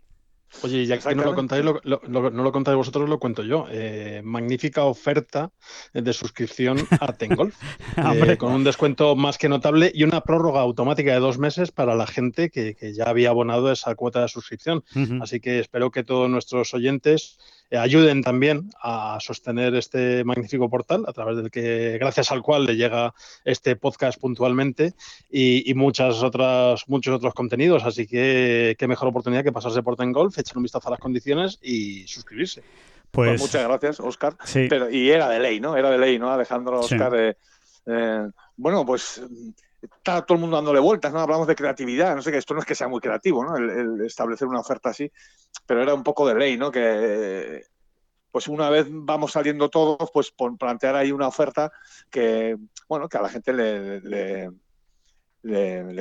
Oye, ya que no lo contáis, no lo contáis vosotros, lo cuento yo. Eh, magnífica oferta de suscripción a Tengolf, eh, con un descuento más que notable y una prórroga automática de dos meses para la gente que, ya había abonado esa cuota de suscripción. Así que espero que todos nuestros oyentes ayuden también a sostener este magnífico portal a través del que, gracias al cual le llega este podcast puntualmente y, muchas otras, muchos otros contenidos. Así que qué mejor oportunidad que pasarse por Tengolf, echar un vistazo a las condiciones y suscribirse. Pues, pues muchas gracias, Oscar. Pero, y era de ley, ¿no? Era de ley, ¿no? Alejandro, Oscar. Eh, bueno, pues está todo el mundo dándole vueltas, ¿no? Hablamos de creatividad, no sé que esto no es que sea muy creativo, ¿no? El, establecer una oferta así, pero era un poco de ley, ¿no? Que pues una vez vamos saliendo todos, pues plantear ahí una oferta que, bueno, que a la gente le,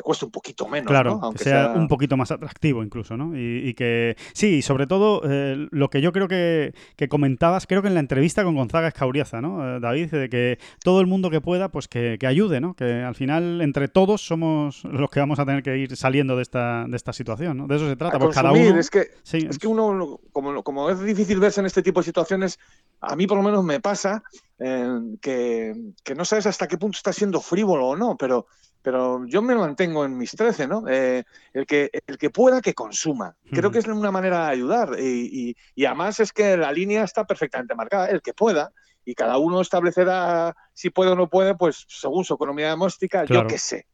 cuesta un poquito menos. Claro, Aunque sea, un poquito más atractivo incluso, ¿no? Y, que sí, y sobre todo eh, lo que yo creo que, comentabas, creo que en la entrevista con Gonzaga Escauriaza, ¿no? Eh, David, de que todo el mundo que pueda, pues que, ayude, ¿no? Que al final entre todos somos los que vamos a tener que ir saliendo de esta, de esta situación, ¿no? De eso se trata. Pues cada uno... Es que, es que uno, como, como es difícil verse en este tipo de situaciones, a mí por lo menos me pasa eh, que, que no sabes hasta qué punto está siendo frívolo o no, pero pero yo me mantengo en mis 13, ¿no? Eh, el, que, el que pueda, que consuma. Creo que es una manera de ayudar y, además es que la línea está perfectamente marcada. El que pueda y cada uno establecerá si puede o no puede, pues según su economía doméstica, yo qué sé,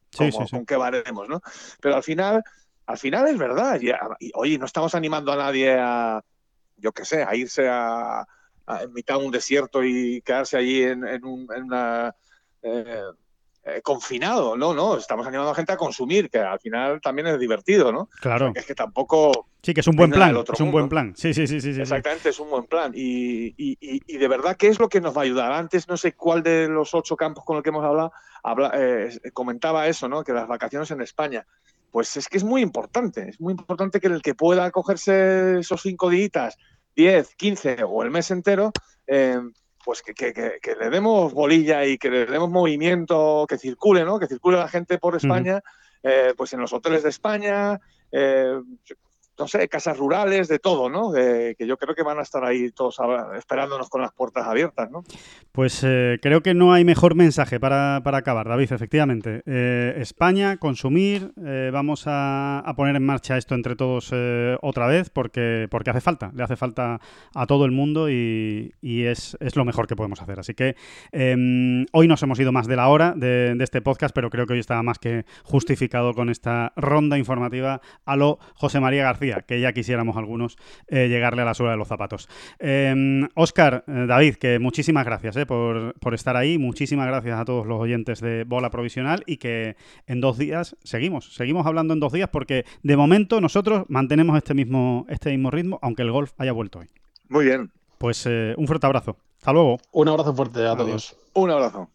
con qué varemos, ¿no? Pero al final, al final es verdad. Y, oye, no estamos animando a nadie a, yo qué sé, a irse a, en mitad de un desierto y quedarse allí en, una... Eh, eh, confinado, no, no, estamos animando a gente a consumir, que al final también es divertido, ¿no? Claro. es que tampoco... Sí, que es un buen plan, es un buen plan. Sí, sí, sí, sí. Exactamente, es un buen plan. Y, y, de verdad, ¿qué es lo que nos va a ayudar? Antes, no sé cuál de los ocho campos con los que hemos hablado eh, comentaba eso, ¿no? Que las vacaciones en España. Pues es que es muy importante, es muy importante que el que pueda cogerse esos cinco días, diez, quince o el mes entero, eh, pues que, que, le demos bolilla y que le demos movimiento, que circule, ¿no? Que circule la gente por España, eh, pues en los hoteles de España, eh, no sé, casas rurales, de todo, ¿no? que yo creo que van a estar ahí todos esperándonos con las puertas abiertas, ¿no? Pues eh, creo que no hay mejor mensaje para, acabar, David, efectivamente. Eh, España, consumir, eh, vamos a, poner en marcha esto entre todos otra vez porque, porque hace falta, le hace falta a todo el mundo y, es, lo mejor que podemos hacer. Así que em, hoy nos hemos ido más de la hora de, de este podcast, pero creo que hoy estaba más que justificado con esta ronda informativa a lo José María García, que ya quisiéramos algunos llegarle a la suela de los zapatos. Oscar, em, David, que muchísimas gracias por, estar ahí. Muchísimas gracias a todos los oyentes de Bola Provisional y que en dos días seguimos, seguimos hablando en dos días porque de momento nosotros mantenemos este mismo, este mismo ritmo, aunque el golf haya vuelto hoy. Muy bien. Pues eh, un fuerte abrazo. Hasta luego. Un abrazo fuerte a todos. Un abrazo.